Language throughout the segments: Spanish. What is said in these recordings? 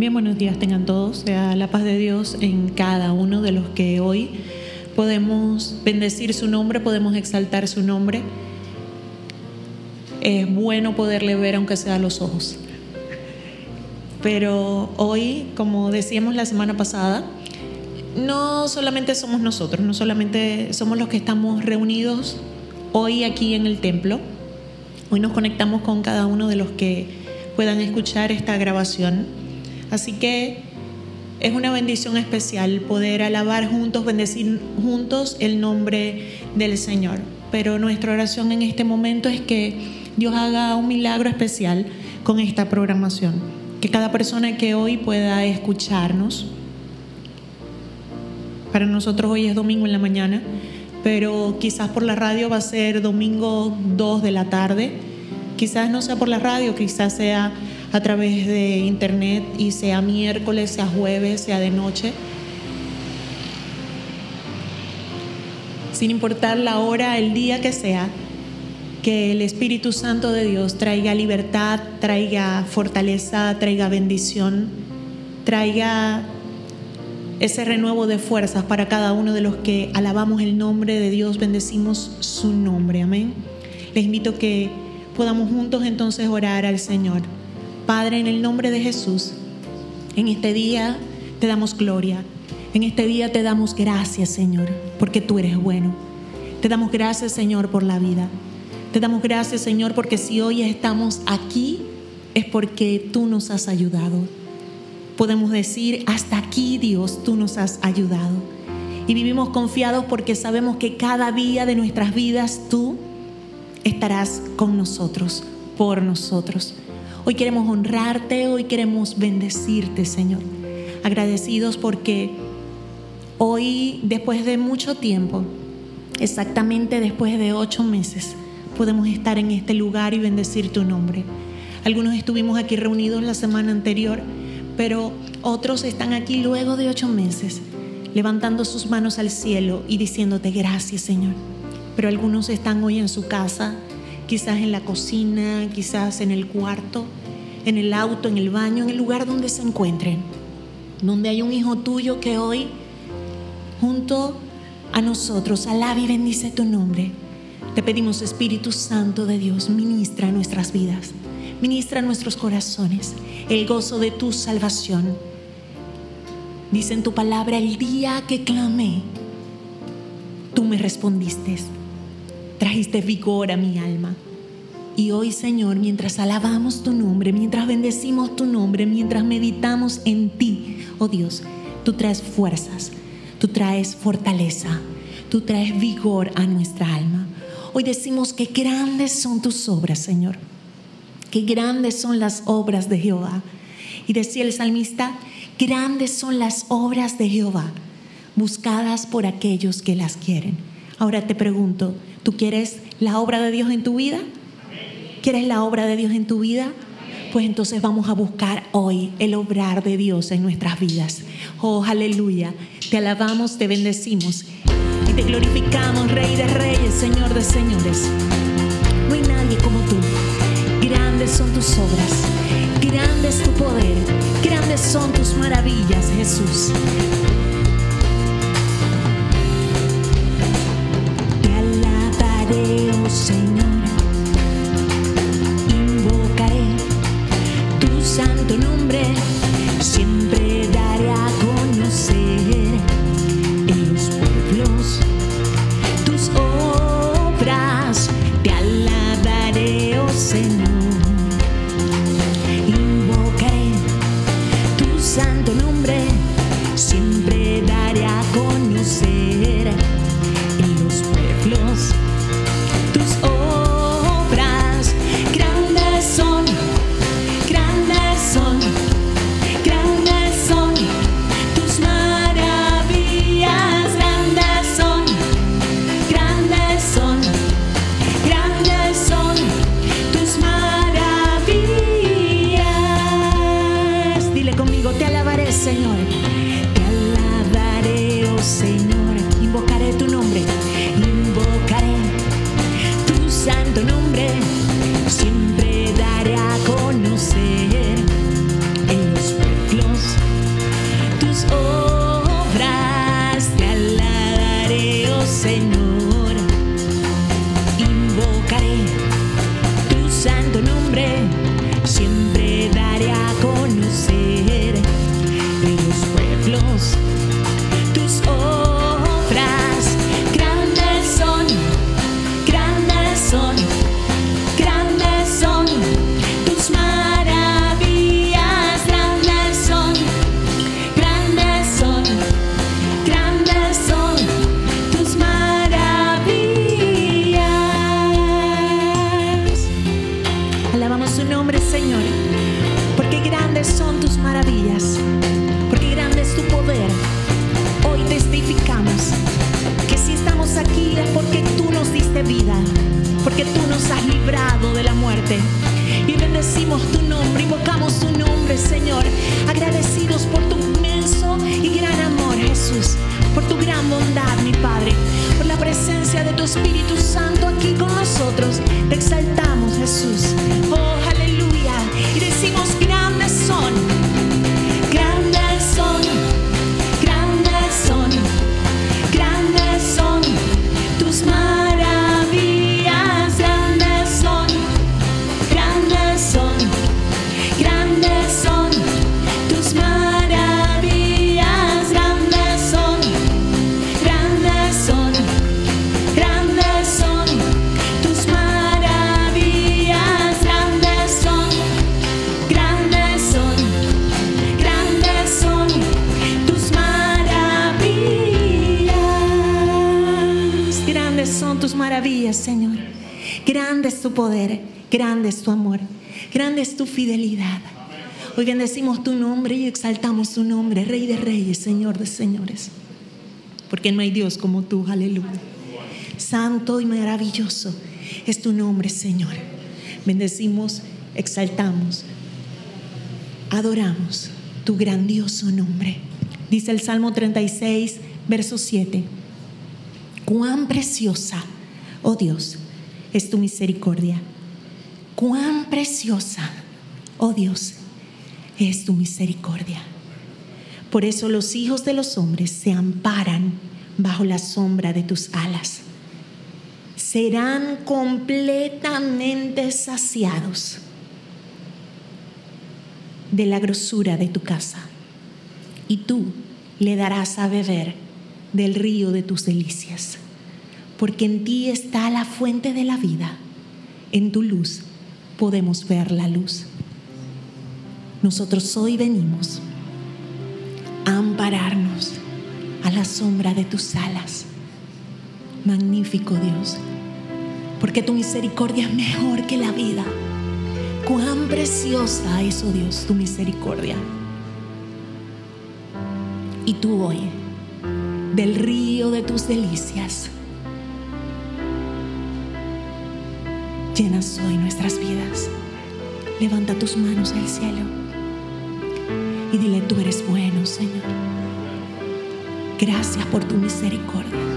Bien, buenos días tengan todos. Sea la paz de Dios en cada uno de los que hoy podemos bendecir su nombre, podemos exaltar su nombre. Es bueno poderle ver aunque sea a los ojos. Pero hoy, como decíamos la semana pasada, no solamente somos nosotros, no solamente somos los que estamos reunidos hoy aquí en el templo. Hoy nos conectamos con cada uno de los que puedan escuchar esta grabación. Así que es una bendición especial poder alabar juntos, bendecir juntos el nombre del Señor. Pero nuestra oración en este momento es que Dios haga un milagro especial con esta programación. Que cada persona que hoy pueda escucharnos, para nosotros hoy es domingo en la mañana, pero quizás por la radio va a ser domingo 2 de la tarde. Quizás no sea por la radio, quizás sea a través de internet y sea miércoles, sea jueves, sea de noche. Sin importar la hora, el día que sea, que el Espíritu Santo de Dios traiga libertad, traiga fortaleza, traiga bendición, traiga ese renuevo de fuerzas para cada uno de los que alabamos el nombre de Dios, bendecimos su nombre. Amén. Les invito que podamos juntos entonces orar al Señor. Padre, en el nombre de Jesús, en este día te damos gloria. En este día te damos gracias, Señor, porque tú eres bueno. Te damos gracias, Señor, por la vida. Te damos gracias, Señor, porque si hoy estamos aquí es porque tú nos has ayudado podemos decir, hasta aquí Dios, tú nos has ayudado. Y vivimos confiados porque sabemos que cada día de nuestras vidas tú estarás con nosotros, por nosotros. Hoy queremos honrarte, hoy queremos bendecirte, Señor. Agradecidos porque hoy, después de mucho tiempo, exactamente después de ocho meses, podemos estar en este lugar y bendecir tu nombre. Algunos estuvimos aquí reunidos la semana anterior pero otros están aquí luego de ocho meses, levantando sus manos al cielo y diciéndote gracias Señor. Pero algunos están hoy en su casa, quizás en la cocina, quizás en el cuarto, en el auto, en el baño, en el lugar donde se encuentren, donde hay un hijo tuyo que hoy, junto a nosotros, alaba y bendice tu nombre. Te pedimos, Espíritu Santo de Dios, ministra nuestras vidas. Ministra nuestros corazones el gozo de tu salvación. Dice en tu palabra, el día que clamé, tú me respondiste, trajiste vigor a mi alma. Y hoy, Señor, mientras alabamos tu nombre, mientras bendecimos tu nombre, mientras meditamos en ti, oh Dios, tú traes fuerzas, tú traes fortaleza, tú traes vigor a nuestra alma. Hoy decimos que grandes son tus obras, Señor Qué grandes son las obras de Jehová. Y decía el salmista, grandes son las obras de Jehová, buscadas por aquellos que las quieren. Ahora te pregunto, ¿tú quieres la obra de Dios en tu vida? ¿Quieres la obra de Dios en tu vida? Pues entonces vamos a buscar hoy el obrar de Dios en nuestras vidas. Oh, aleluya. Te alabamos, te bendecimos y te glorificamos, Rey de Reyes, Señor de Señores. No hay nadie como tú. Grandes son tus obras, grande es tu poder, grandes son tus maravillas, Jesús. Oh Señor, invocaré tu santo nombre, y exaltamos tu nombre, Rey de Reyes, Señor de Señores. Porque no hay Dios como tú, aleluya. Santo y maravilloso es tu nombre, Señor. Bendecimos, exaltamos, adoramos tu grandioso nombre. Dice el Salmo 36, verso 7. Cuán preciosa, oh Dios, es tu misericordia. Cuán preciosa, oh Dios, es tu misericordia. Por eso los hijos de los hombres se amparan bajo la sombra de tus alas. Serán completamente saciados de la grosura de tu casa. Y tú le darás a beber del río de tus delicias. Porque en ti está la fuente de la vida. En tu luz podemos ver la luz. Nosotros hoy venimos ampararnos a la sombra de tus alas. Magnífico Dios, porque tu misericordia es mejor que la vida. Cuán preciosa es, oh Dios, tu misericordia. Y tú hoy, del río de tus delicias, llenas hoy nuestras vidas. Levanta tus manos al cielo y dile, tú eres bueno, Señor. Gracias por tu misericordia.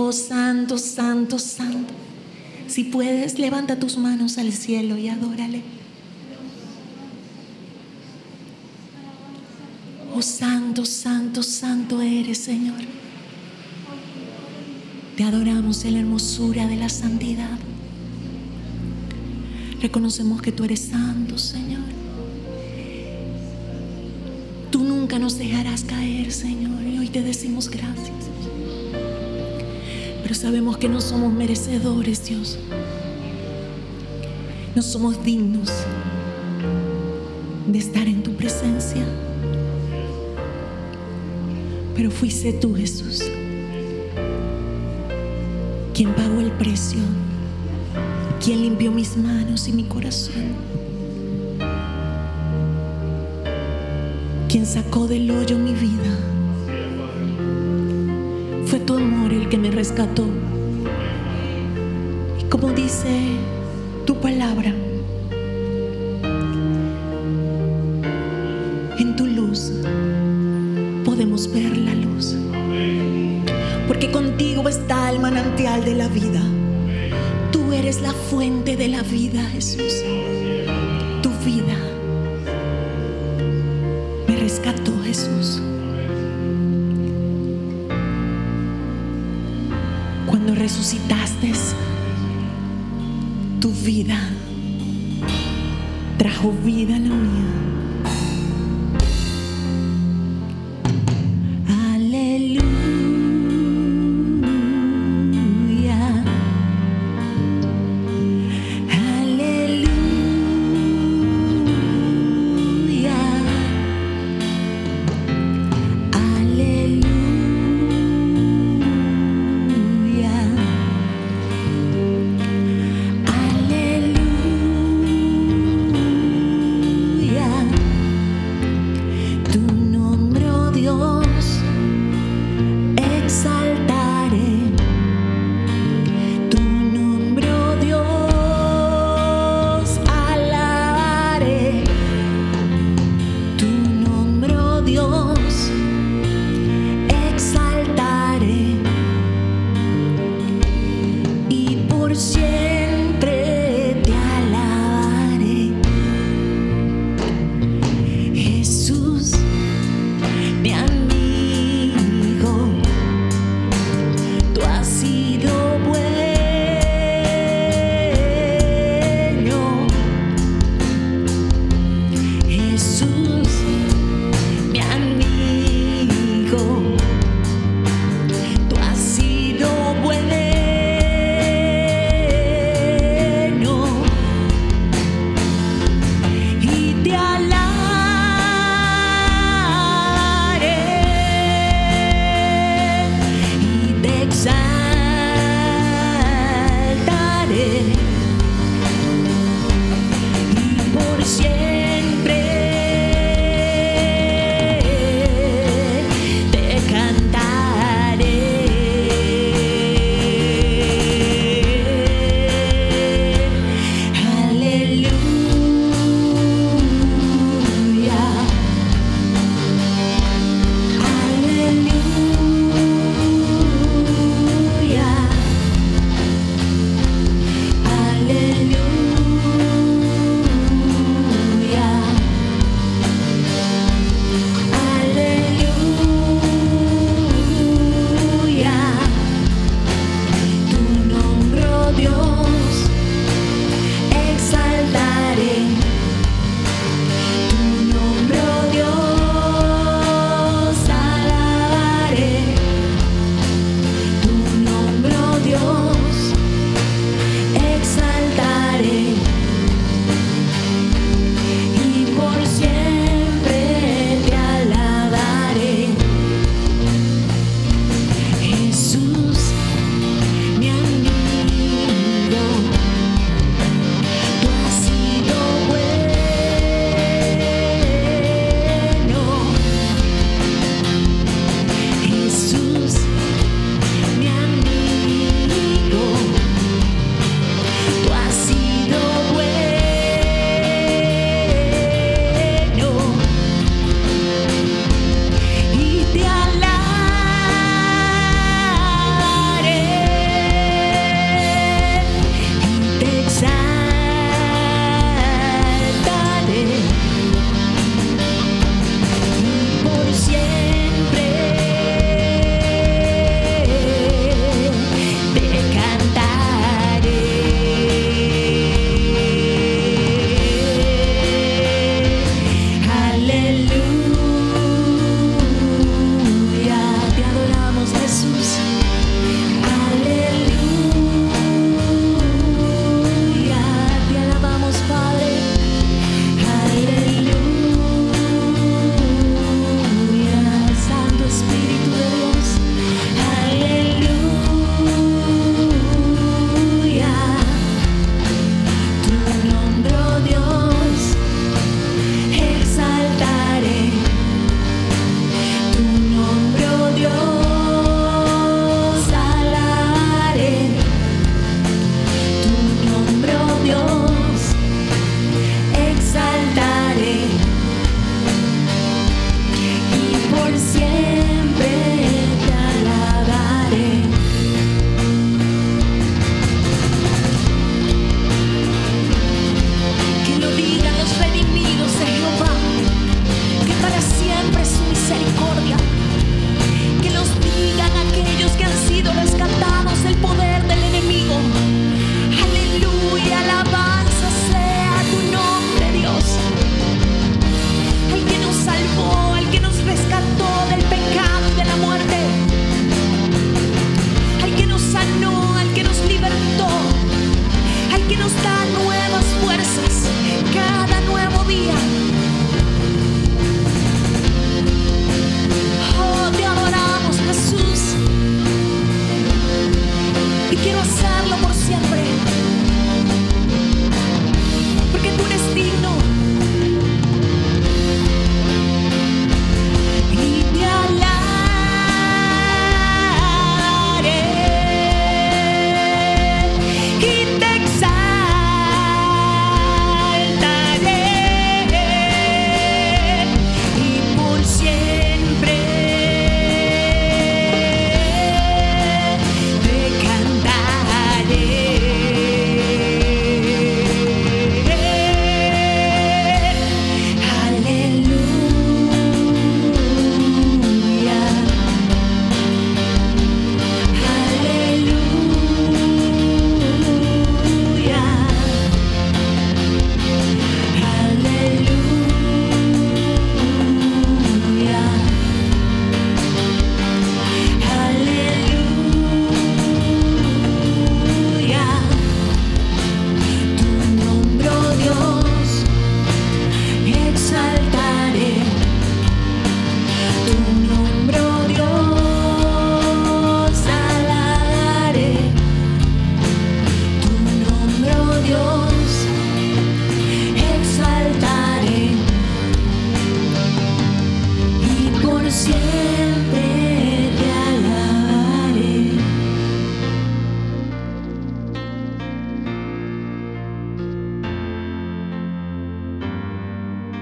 Oh Santo, Santo, Santo. Si puedes, levanta tus manos al cielo y adórale. Oh Santo, Santo, Santo eres, Señor. Te adoramos en la hermosura de la santidad. Reconocemos que tú eres santo, Señor. Tú nunca nos dejarás caer, Señor. Y hoy te decimos gracias. Pero sabemos que no somos merecedores, Dios. No somos dignos de estar en tu presencia. Pero fuiste tú, Jesús, quien pagó el precio, quien limpió mis manos y mi corazón, quien sacó del hoyo mi vida tu amor el que me rescató. Y como dice tu palabra, en tu luz podemos ver la luz. Porque contigo está el manantial de la vida. Tú eres la fuente de la vida, Jesús. Y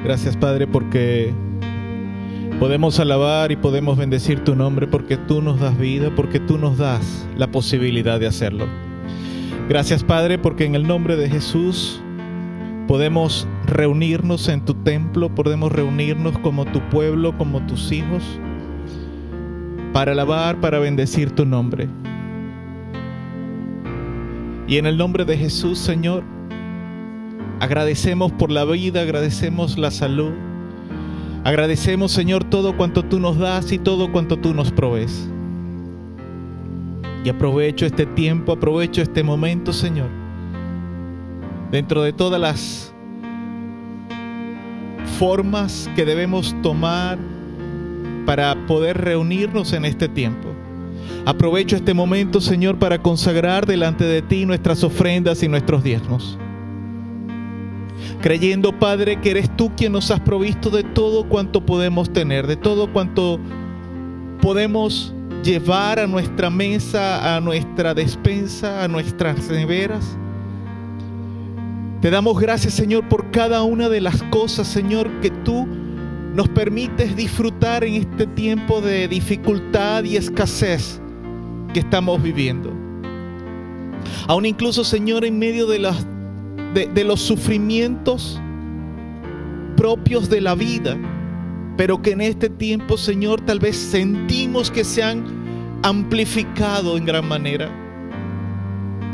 Gracias Padre porque podemos alabar y podemos bendecir tu nombre porque tú nos das vida, porque tú nos das la posibilidad de hacerlo. Gracias Padre porque en el nombre de Jesús podemos reunirnos en tu templo, podemos reunirnos como tu pueblo, como tus hijos, para alabar, para bendecir tu nombre. Y en el nombre de Jesús, Señor, agradecemos por la vida, agradecemos la salud, agradecemos, Señor, todo cuanto tú nos das y todo cuanto tú nos provees. Y aprovecho este tiempo, aprovecho este momento, Señor, dentro de todas las formas que debemos tomar para poder reunirnos en este tiempo. Aprovecho este momento, Señor, para consagrar delante de ti nuestras ofrendas y nuestros diezmos. Creyendo, Padre, que eres tú quien nos has provisto de todo cuanto podemos tener, de todo cuanto podemos llevar a nuestra mesa, a nuestra despensa, a nuestras neveras. Te damos gracias, Señor, por cada una de las cosas, Señor, que tú nos permites disfrutar en este tiempo de dificultad y escasez que estamos viviendo. Aún incluso, Señor, en medio de, las, de, los sufrimientos propios de la vida, pero que en este tiempo, Señor, tal vez sentimos que se han amplificado en gran manera.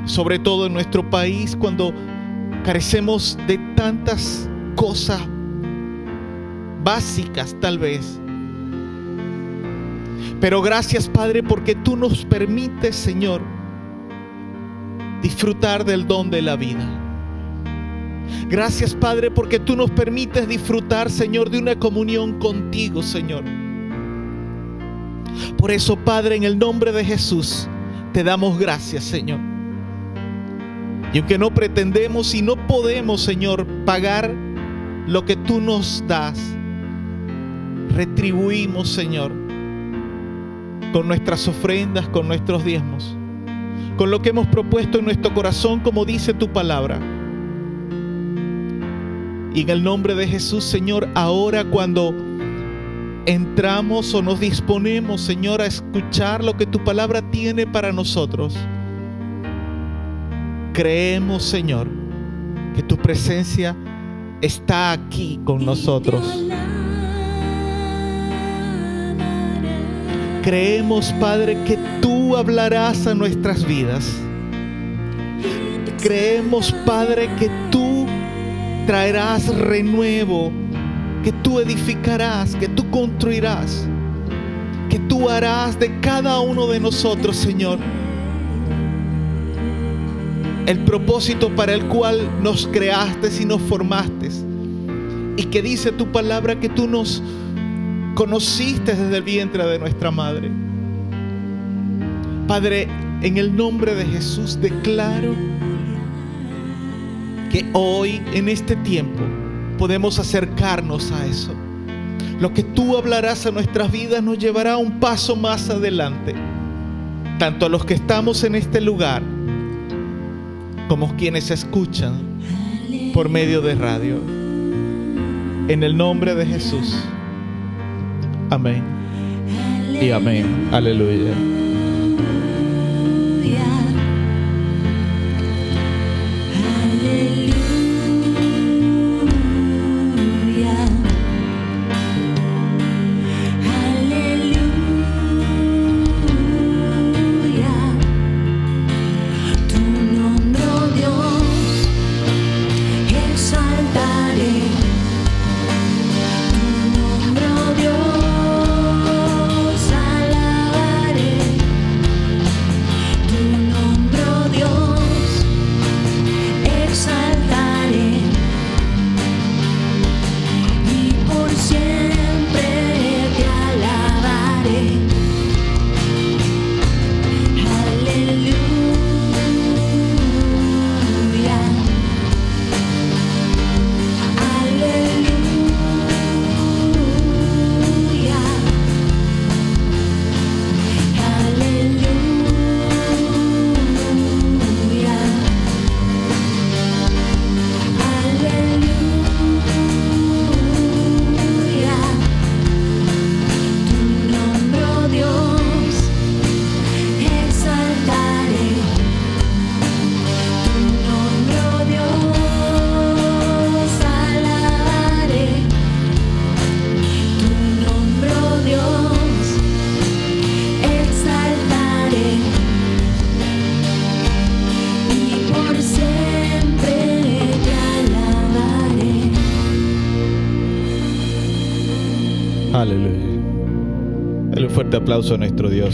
Sobre todo en nuestro país, cuando carecemos de tantas cosas básicas tal vez. Pero gracias Padre porque tú nos permites, Señor, disfrutar del don de la vida. Gracias Padre porque tú nos permites disfrutar, Señor, de una comunión contigo, Señor. Por eso, Padre, en el nombre de Jesús, te damos gracias, Señor. Y aunque no pretendemos y no podemos, Señor, pagar lo que tú nos das, retribuimos, Señor, con nuestras ofrendas, con nuestros diezmos, con lo que hemos propuesto en nuestro corazón, como dice tu palabra. Y en el nombre de Jesús, Señor, ahora cuando entramos o nos disponemos, Señor, a escuchar lo que tu palabra tiene para nosotros, creemos, Señor, que tu presencia está aquí con nosotros. Creemos, Padre, que tú hablarás a nuestras vidas. Creemos, Padre, que tú traerás renuevo, que tú edificarás, que tú construirás, que tú harás de cada uno de nosotros, Señor, el propósito para el cual nos creaste y nos formaste. Y que dice tu palabra que tú nos conociste desde el vientre de nuestra madre. Padre, en el nombre de Jesús declaro que hoy, en este tiempo, podemos acercarnos a eso. Lo que tú hablarás a nuestras vidas nos llevará un paso más adelante, tanto a los que estamos en este lugar como quienes escuchan por medio de radio. En el nombre de Jesús. Amén. Y amén. Aleluya.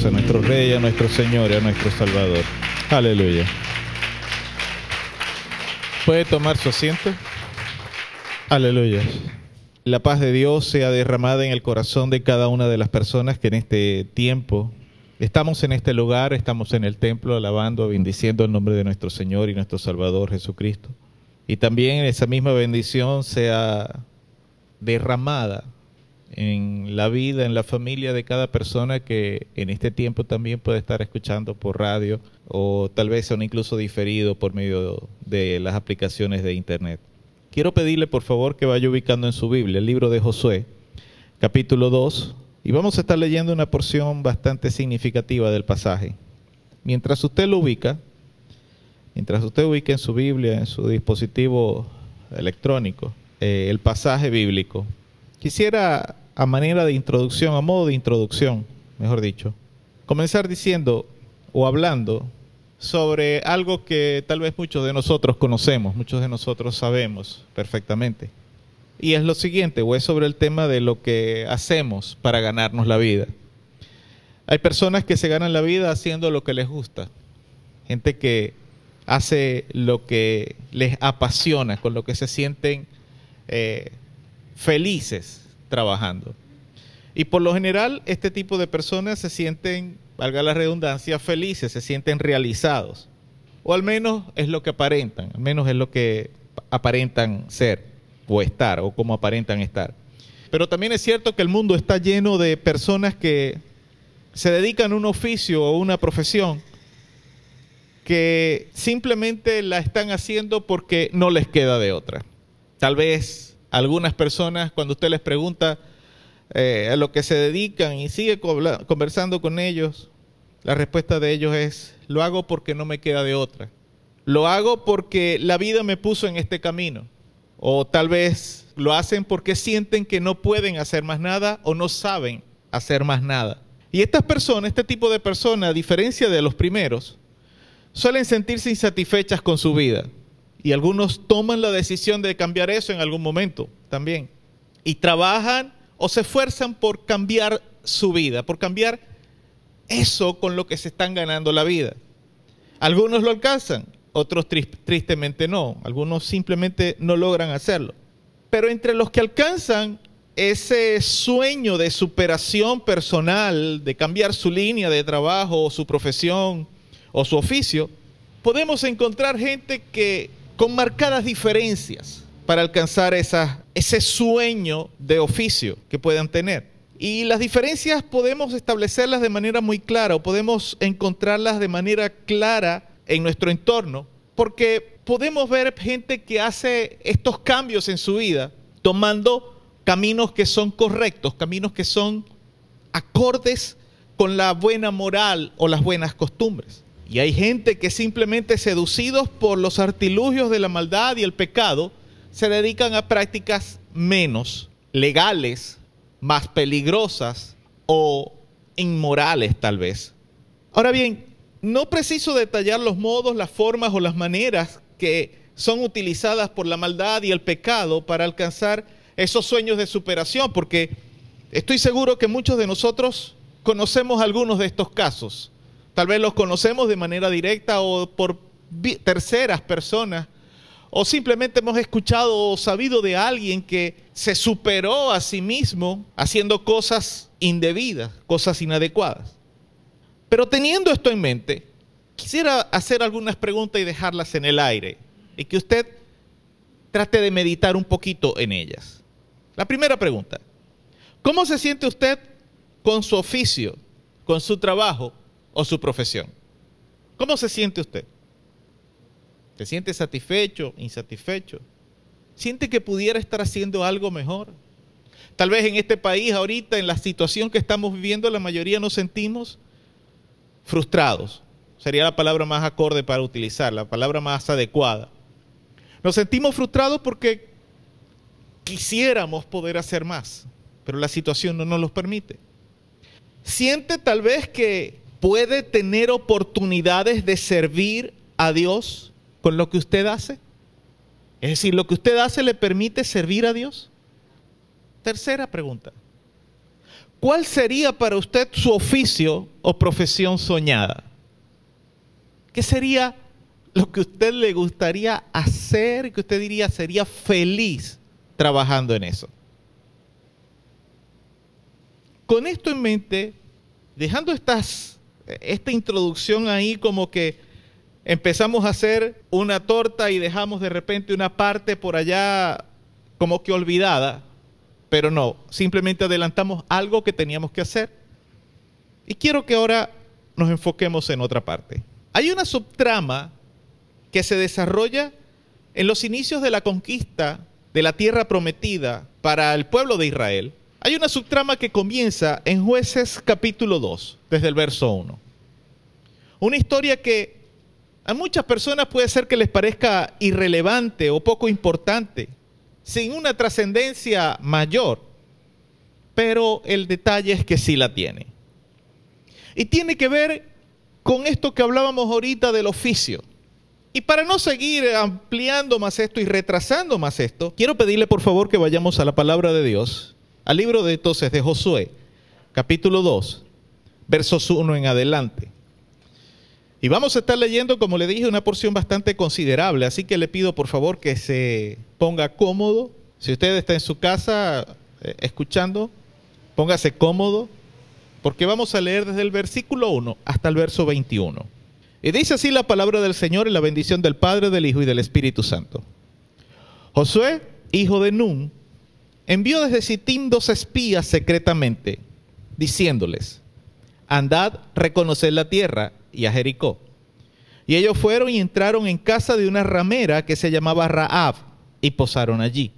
A nuestro Rey, a nuestro Señor a nuestro Salvador. Aleluya. ¿Puede tomar su asiento? Aleluya. La paz de Dios sea derramada en el corazón de cada una de las personas que en este tiempo estamos en este lugar, estamos en el templo alabando, bendiciendo el nombre de nuestro Señor y nuestro Salvador Jesucristo. Y también esa misma bendición sea derramada en la vida, en la familia de cada persona que en este tiempo también puede estar escuchando por radio o tal vez son incluso diferido por medio de las aplicaciones de internet. Quiero pedirle por favor que vaya ubicando en su Biblia el libro de Josué, capítulo 2, y vamos a estar leyendo una porción bastante significativa del pasaje. Mientras usted lo ubica, mientras usted ubique en su Biblia, en su dispositivo electrónico, eh, el pasaje bíblico, quisiera a manera de introducción, a modo de introducción, mejor dicho, comenzar diciendo o hablando sobre algo que tal vez muchos de nosotros conocemos, muchos de nosotros sabemos perfectamente. Y es lo siguiente, o es sobre el tema de lo que hacemos para ganarnos la vida. Hay personas que se ganan la vida haciendo lo que les gusta. Gente que hace lo que les apasiona, con lo que se sienten eh, felices trabajando. Y por lo general, este tipo de personas se sienten, valga la redundancia, felices, se sienten realizados. O al menos es lo que aparentan, al menos es lo que aparentan ser o estar, o como aparentan estar. Pero también es cierto que el mundo está lleno de personas que se dedican a un oficio o una profesión que simplemente la están haciendo porque no les queda de otra. Tal vez algunas personas, cuando usted les pregunta eh, a lo que se dedican y sigue conversando con ellos, la respuesta de ellos es, lo hago porque no me queda de otra. Lo hago porque la vida me puso en este camino. O tal vez lo hacen porque sienten que no pueden hacer más nada o no saben hacer más nada. Y estas personas, este tipo de personas, a diferencia de los primeros, suelen sentirse insatisfechas con su vida. Y algunos toman la decisión de cambiar eso en algún momento también. Y trabajan o se esfuerzan por cambiar su vida, por cambiar eso con lo que se están ganando la vida. Algunos lo alcanzan, otros tristemente no. Algunos simplemente no logran hacerlo. Pero entre los que alcanzan ese sueño de superación personal, de cambiar su línea de trabajo o su profesión o su oficio, podemos encontrar gente que con marcadas diferencias para alcanzar ese sueño de oficio que puedan tener. Y las diferencias podemos establecerlas de manera muy clara o podemos encontrarlas de manera clara en nuestro entorno, porque podemos ver gente que hace estos cambios en su vida tomando caminos que son correctos, caminos que son acordes con la buena moral o las buenas costumbres. Y hay gente que simplemente seducidos por los artilugios de la maldad y el pecado, se dedican a prácticas menos legales, más peligrosas o inmorales tal vez. Ahora bien, no preciso detallar los modos, las formas o las maneras que son utilizadas por la maldad y el pecado para alcanzar esos sueños de superación, porque estoy seguro que muchos de nosotros conocemos algunos de estos casos. Tal vez los conocemos de manera directa o por terceras personas. O simplemente hemos escuchado o sabido de alguien que se superó a sí mismo haciendo cosas indebidas, cosas inadecuadas. Pero teniendo esto en mente, quisiera hacer algunas preguntas y dejarlas en el aire y que usted trate de meditar un poquito en ellas. La primera pregunta, ¿cómo se siente usted con su oficio, con su trabajo o su profesión. ¿Cómo se siente usted? ¿Se siente satisfecho, insatisfecho? ¿Siente que pudiera estar haciendo algo mejor? Tal vez en este país ahorita, en la situación que estamos viviendo, la mayoría nos sentimos frustrados. Sería la palabra más acorde para utilizar, la palabra más adecuada. Nos sentimos frustrados porque quisiéramos poder hacer más, pero la situación no nos lo permite. Siente tal vez que puede tener oportunidades de servir a Dios con lo que usted hace? Es decir, ¿lo que usted hace le permite servir a Dios? Tercera pregunta. ¿cuál sería para usted su oficio o profesión soñada? ¿Qué sería lo que usted le gustaría hacer, que usted diría sería feliz trabajando en eso? Con esto en mente, dejando estas, esta introducción ahí como que empezamos a hacer una torta y dejamos de repente una parte por allá como que olvidada, pero no, simplemente adelantamos algo que teníamos que hacer. Y quiero que ahora nos enfoquemos en otra parte. Hay una subtrama que se desarrolla en los inicios de la conquista de la tierra prometida para el pueblo de Israel. Hay una subtrama que comienza en jueces capítulo 2, desde el verso 1. Una historia que a muchas personas puede ser que les parezca irrelevante o poco importante, sin una trascendencia mayor, pero el detalle es que sí la tiene. Y tiene que ver con esto que hablábamos ahorita del oficio. Y para no seguir ampliando más esto y retrasando más esto, quiero pedirle por favor que vayamos a la palabra de Dios, al libro de entonces de Josué, capítulo 2, versos 1 en adelante. Y vamos a estar leyendo, como le dije, una porción bastante considerable, así que le pido por favor que se ponga cómodo. Si usted está en su casa eh, escuchando, póngase cómodo, porque vamos a leer desde el versículo 1 hasta el verso 21. Y dice así la palabra del Señor y la bendición del Padre, del Hijo y del Espíritu Santo. Josué, hijo de Nun, envió desde Sittim dos espías secretamente, diciéndoles, andad, reconoced la tierra y a Jericó. Y ellos fueron y entraron en casa de una ramera que se llamaba Raab y posaron allí.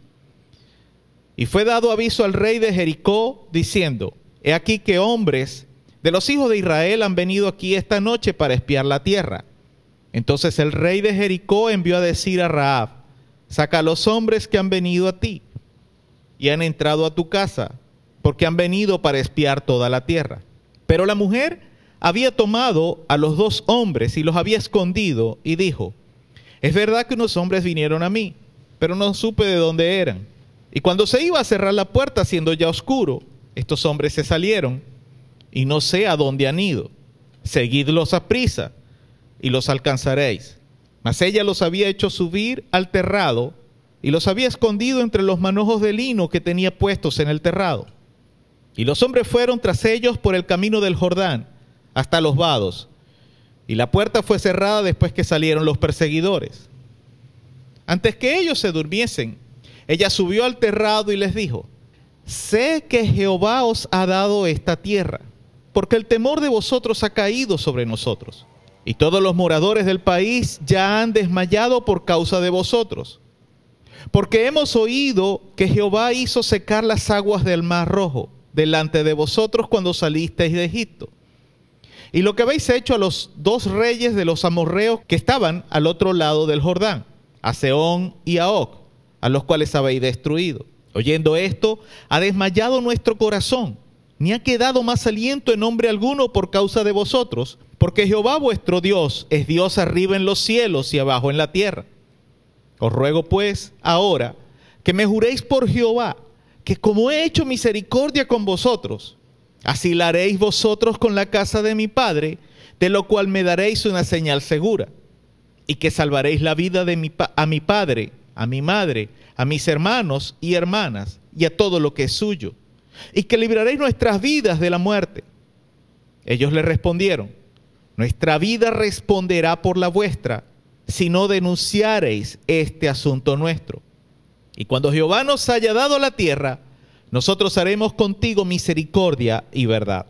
Y fue dado aviso al rey de Jericó diciendo, he aquí que hombres de los hijos de Israel han venido aquí esta noche para espiar la tierra. Entonces el rey de Jericó envió a decir a Raab, saca a los hombres que han venido a ti y han entrado a tu casa, porque han venido para espiar toda la tierra. Pero la mujer había tomado a los dos hombres y los había escondido y dijo, es verdad que unos hombres vinieron a mí, pero no supe de dónde eran. Y cuando se iba a cerrar la puerta, siendo ya oscuro, estos hombres se salieron y no sé a dónde han ido. Seguidlos a prisa y los alcanzaréis. Mas ella los había hecho subir al terrado y los había escondido entre los manojos de lino que tenía puestos en el terrado. Y los hombres fueron tras ellos por el camino del Jordán hasta los vados. Y la puerta fue cerrada después que salieron los perseguidores. Antes que ellos se durmiesen, ella subió al terrado y les dijo, sé que Jehová os ha dado esta tierra, porque el temor de vosotros ha caído sobre nosotros. Y todos los moradores del país ya han desmayado por causa de vosotros. Porque hemos oído que Jehová hizo secar las aguas del mar rojo delante de vosotros cuando salisteis de Egipto y lo que habéis hecho a los dos reyes de los amorreos que estaban al otro lado del Jordán, a Seón y a Oc, a los cuales habéis destruido. Oyendo esto, ha desmayado nuestro corazón, ni ha quedado más aliento en nombre alguno por causa de vosotros, porque Jehová vuestro Dios es Dios arriba en los cielos y abajo en la tierra. Os ruego pues ahora que me juréis por Jehová, que como he hecho misericordia con vosotros, Así haréis vosotros con la casa de mi Padre, de lo cual me daréis una señal segura, y que salvaréis la vida de mi a mi Padre, a mi madre, a mis hermanos y hermanas, y a todo lo que es suyo, y que libraréis nuestras vidas de la muerte. Ellos le respondieron, nuestra vida responderá por la vuestra, si no denunciareis este asunto nuestro. Y cuando Jehová nos haya dado la tierra, nosotros haremos contigo misericordia y verdad.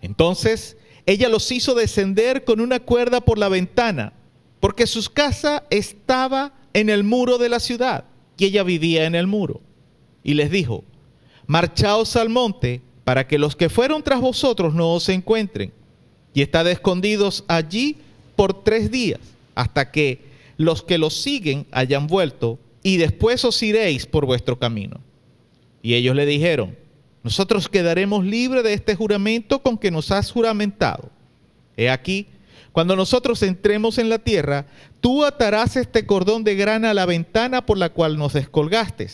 Entonces ella los hizo descender con una cuerda por la ventana, porque su casa estaba en el muro de la ciudad y ella vivía en el muro. Y les dijo, marchaos al monte para que los que fueron tras vosotros no os encuentren, y estad escondidos allí por tres días, hasta que los que los siguen hayan vuelto, y después os iréis por vuestro camino. Y ellos le dijeron, nosotros quedaremos libres de este juramento con que nos has juramentado. He aquí, cuando nosotros entremos en la tierra, tú atarás este cordón de grana a la ventana por la cual nos descolgaste.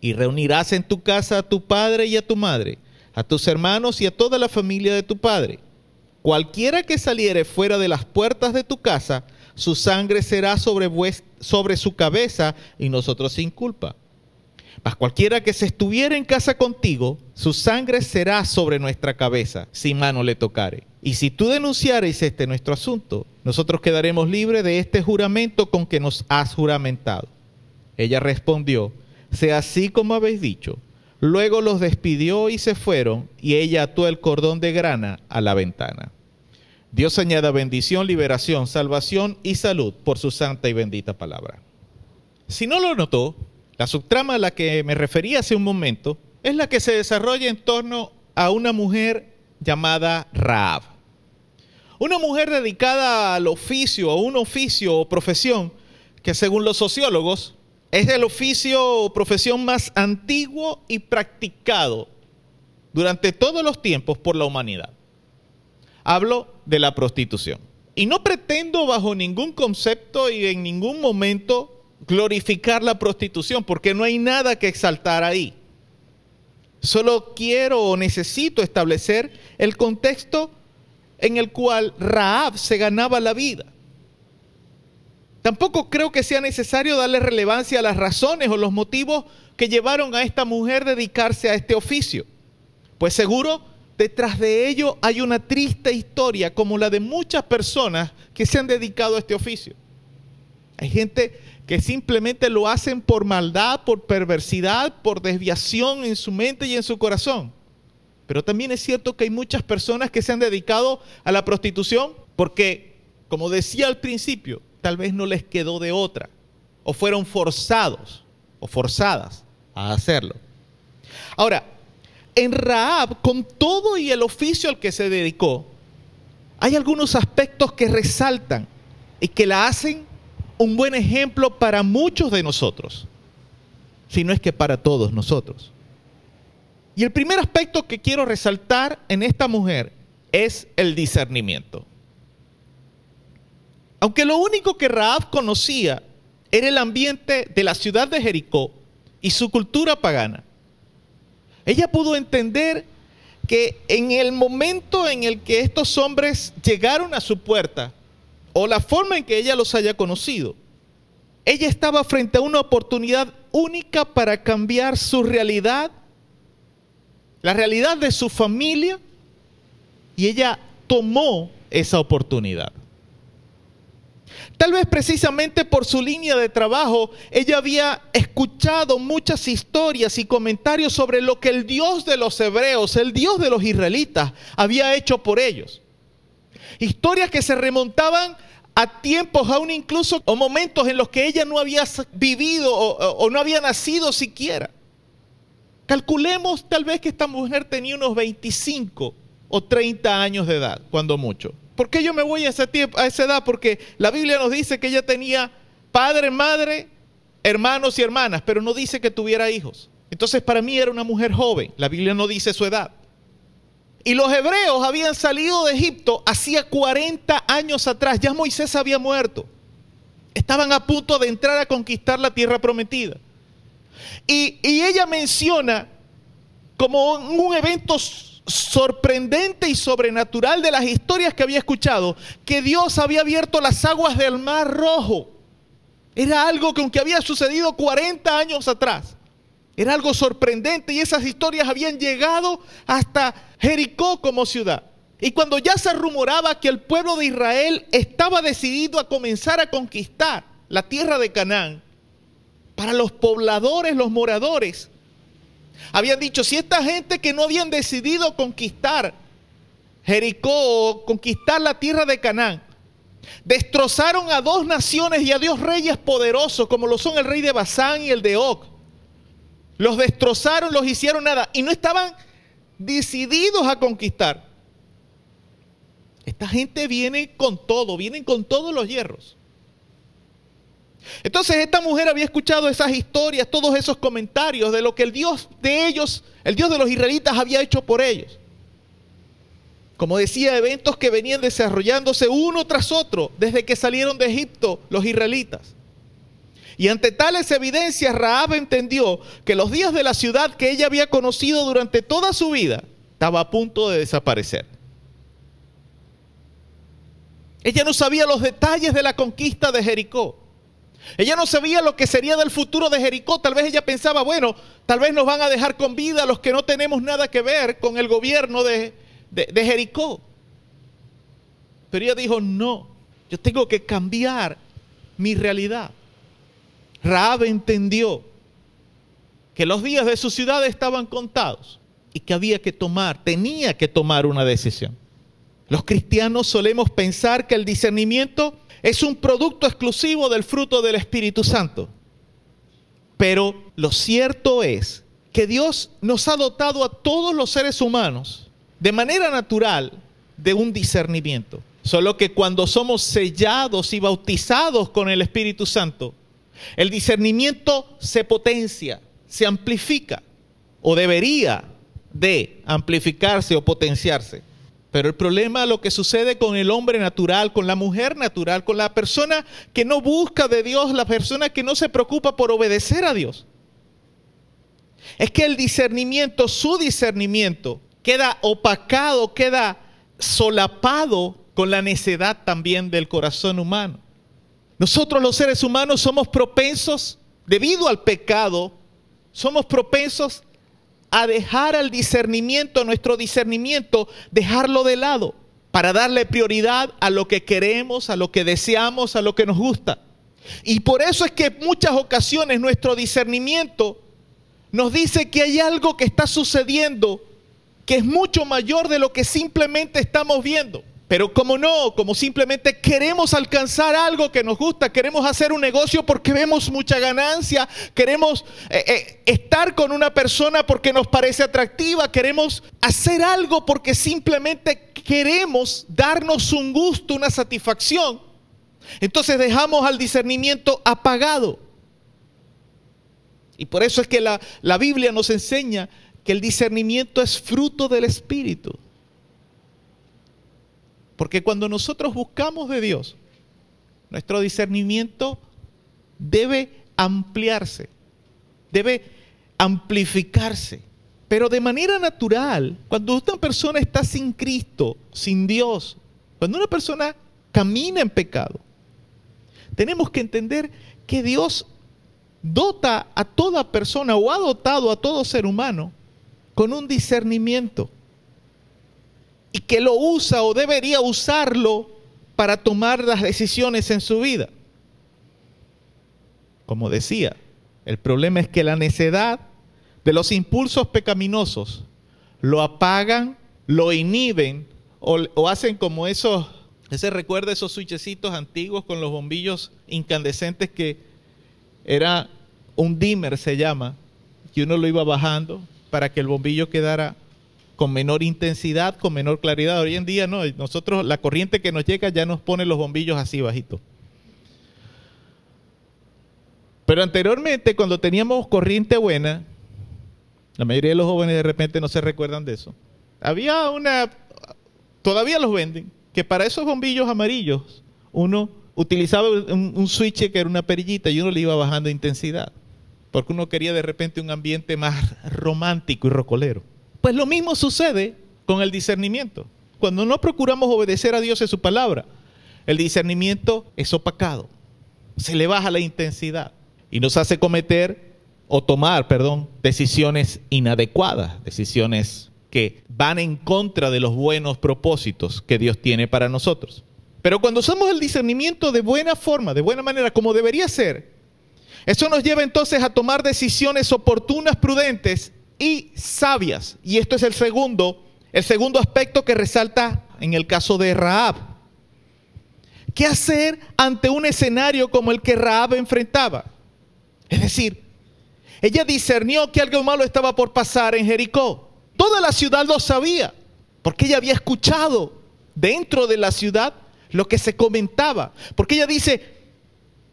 Y reunirás en tu casa a tu padre y a tu madre, a tus hermanos y a toda la familia de tu padre. Cualquiera que saliere fuera de las puertas de tu casa, su sangre será sobre, su cabeza y nosotros sin culpa. Mas cualquiera que se estuviera en casa contigo, su sangre será sobre nuestra cabeza, si mano le tocare. Y si tú denunciares este nuestro asunto, nosotros quedaremos libres de este juramento con que nos has juramentado. Ella respondió, sea así como habéis dicho. Luego los despidió y se fueron, y ella ató el cordón de grana a la ventana. Dios añada bendición, liberación, salvación y salud por su santa y bendita palabra. Si no lo notó, la subtrama a la que me refería hace un momento es la que se desarrolla en torno a una mujer llamada Raab. Una mujer dedicada al oficio, a un oficio o profesión que según los sociólogos es el oficio o profesión más antiguo y practicado durante todos los tiempos por la humanidad. Hablo de la prostitución. Y no pretendo bajo ningún concepto y en ningún momento glorificar la prostitución, porque no hay nada que exaltar ahí. Solo quiero o necesito establecer el contexto en el cual Raab se ganaba la vida. Tampoco creo que sea necesario darle relevancia a las razones o los motivos que llevaron a esta mujer dedicarse a este oficio. Pues seguro detrás de ello hay una triste historia como la de muchas personas que se han dedicado a este oficio. Hay gente que simplemente lo hacen por maldad, por perversidad, por desviación en su mente y en su corazón. Pero también es cierto que hay muchas personas que se han dedicado a la prostitución porque, como decía al principio, tal vez no les quedó de otra, o fueron forzados o forzadas a hacerlo. Ahora, en Raab, con todo y el oficio al que se dedicó, hay algunos aspectos que resaltan y que la hacen un buen ejemplo para muchos de nosotros, si no es que para todos nosotros. Y el primer aspecto que quiero resaltar en esta mujer es el discernimiento. Aunque lo único que Raab conocía era el ambiente de la ciudad de Jericó y su cultura pagana, ella pudo entender que en el momento en el que estos hombres llegaron a su puerta, o la forma en que ella los haya conocido, ella estaba frente a una oportunidad única para cambiar su realidad, la realidad de su familia, y ella tomó esa oportunidad. Tal vez precisamente por su línea de trabajo, ella había escuchado muchas historias y comentarios sobre lo que el Dios de los hebreos, el Dios de los israelitas, había hecho por ellos. Historias que se remontaban a tiempos, aún incluso, o momentos en los que ella no había vivido o, o no había nacido siquiera. Calculemos tal vez que esta mujer tenía unos 25 o 30 años de edad, cuando mucho. ¿Por qué yo me voy a, ese tiempo, a esa edad? Porque la Biblia nos dice que ella tenía padre, madre, hermanos y hermanas, pero no dice que tuviera hijos. Entonces para mí era una mujer joven. La Biblia no dice su edad. Y los hebreos habían salido de Egipto hacía 40 años atrás. Ya Moisés había muerto. Estaban a punto de entrar a conquistar la tierra prometida. Y, y ella menciona como un evento sorprendente y sobrenatural de las historias que había escuchado, que Dios había abierto las aguas del Mar Rojo. Era algo que aunque había sucedido 40 años atrás, era algo sorprendente y esas historias habían llegado hasta Jericó como ciudad. Y cuando ya se rumoraba que el pueblo de Israel estaba decidido a comenzar a conquistar la tierra de Canaán, para los pobladores, los moradores, habían dicho, si esta gente que no habían decidido conquistar Jericó o conquistar la tierra de Canaán, destrozaron a dos naciones y a dos reyes poderosos, como lo son el rey de Basán y el de Oc. Los destrozaron, los hicieron nada y no estaban decididos a conquistar. Esta gente viene con todo, vienen con todos los hierros. Entonces esta mujer había escuchado esas historias, todos esos comentarios de lo que el Dios de ellos, el Dios de los israelitas había hecho por ellos. Como decía, eventos que venían desarrollándose uno tras otro desde que salieron de Egipto los israelitas. Y ante tales evidencias, Raab entendió que los días de la ciudad que ella había conocido durante toda su vida estaba a punto de desaparecer. Ella no sabía los detalles de la conquista de Jericó. Ella no sabía lo que sería del futuro de Jericó. Tal vez ella pensaba, bueno, tal vez nos van a dejar con vida los que no tenemos nada que ver con el gobierno de, de, Jericó. Pero ella dijo, no, yo tengo que cambiar mi realidad. Raab entendió que los días de su ciudad estaban contados y que había que tomar, tenía que tomar una decisión. Los cristianos solemos pensar que el discernimiento es un producto exclusivo del fruto del Espíritu Santo. Pero lo cierto es que Dios nos ha dotado a todos los seres humanos de manera natural de un discernimiento. Solo que cuando somos sellados y bautizados con el Espíritu Santo, el discernimiento se potencia, se amplifica o debería de amplificarse o potenciarse. Pero el problema lo que sucede con el hombre natural, con la mujer natural, con la persona que no busca de Dios, la persona que no se preocupa por obedecer a Dios. Es que el discernimiento, su discernimiento, queda opacado, queda solapado con la necedad también del corazón humano. Nosotros los seres humanos somos propensos, debido al pecado, somos propensos a dejar al discernimiento, nuestro discernimiento, dejarlo de lado para darle prioridad a lo que queremos, a lo que deseamos, a lo que nos gusta. Y por eso es que en muchas ocasiones nuestro discernimiento nos dice que hay algo que está sucediendo que es mucho mayor de lo que simplemente estamos viendo. Pero como no, como simplemente queremos alcanzar algo que nos gusta, queremos hacer un negocio porque vemos mucha ganancia, queremos eh, eh, estar con una persona porque nos parece atractiva, queremos hacer algo porque simplemente queremos darnos un gusto, una satisfacción. Entonces dejamos al discernimiento apagado. Y por eso es que la, la Biblia nos enseña que el discernimiento es fruto del Espíritu. Porque cuando nosotros buscamos de Dios, nuestro discernimiento debe ampliarse, debe amplificarse. Pero de manera natural, cuando una persona está sin Cristo, sin Dios, cuando una persona camina en pecado, tenemos que entender que Dios dota a toda persona o ha dotado a todo ser humano con un discernimiento y que lo usa o debería usarlo para tomar las decisiones en su vida. Como decía, el problema es que la necedad de los impulsos pecaminosos lo apagan, lo inhiben o, hacen como esos, ese recuerda esos switchecitos antiguos con los bombillos incandescentes que era un dimmer se llama, que uno lo iba bajando para que el bombillo quedara con menor intensidad, con menor claridad. Hoy en día no, nosotros la corriente que nos llega ya nos pone los bombillos así bajitos. Pero anteriormente, cuando teníamos corriente buena, la mayoría de los jóvenes de repente no se recuerdan de eso. Había una, todavía los venden, que para esos bombillos amarillos uno utilizaba un, un switch que era una perillita y uno le iba bajando intensidad, porque uno quería de repente un ambiente más romántico y rocolero. Pues lo mismo sucede con el discernimiento. Cuando no procuramos obedecer a Dios en su palabra, el discernimiento es opacado, se le baja la intensidad y nos hace cometer o tomar, perdón, decisiones inadecuadas, decisiones que van en contra de los buenos propósitos que Dios tiene para nosotros. Pero cuando usamos el discernimiento de buena forma, de buena manera, como debería ser, eso nos lleva entonces a tomar decisiones oportunas, prudentes y sabias. Y esto es el segundo, el segundo aspecto que resalta en el caso de Raab. ¿Qué hacer ante un escenario como el que Raab enfrentaba? Es decir, ella discernió que algo malo estaba por pasar en Jericó. Toda la ciudad lo sabía, porque ella había escuchado dentro de la ciudad lo que se comentaba. Porque ella dice,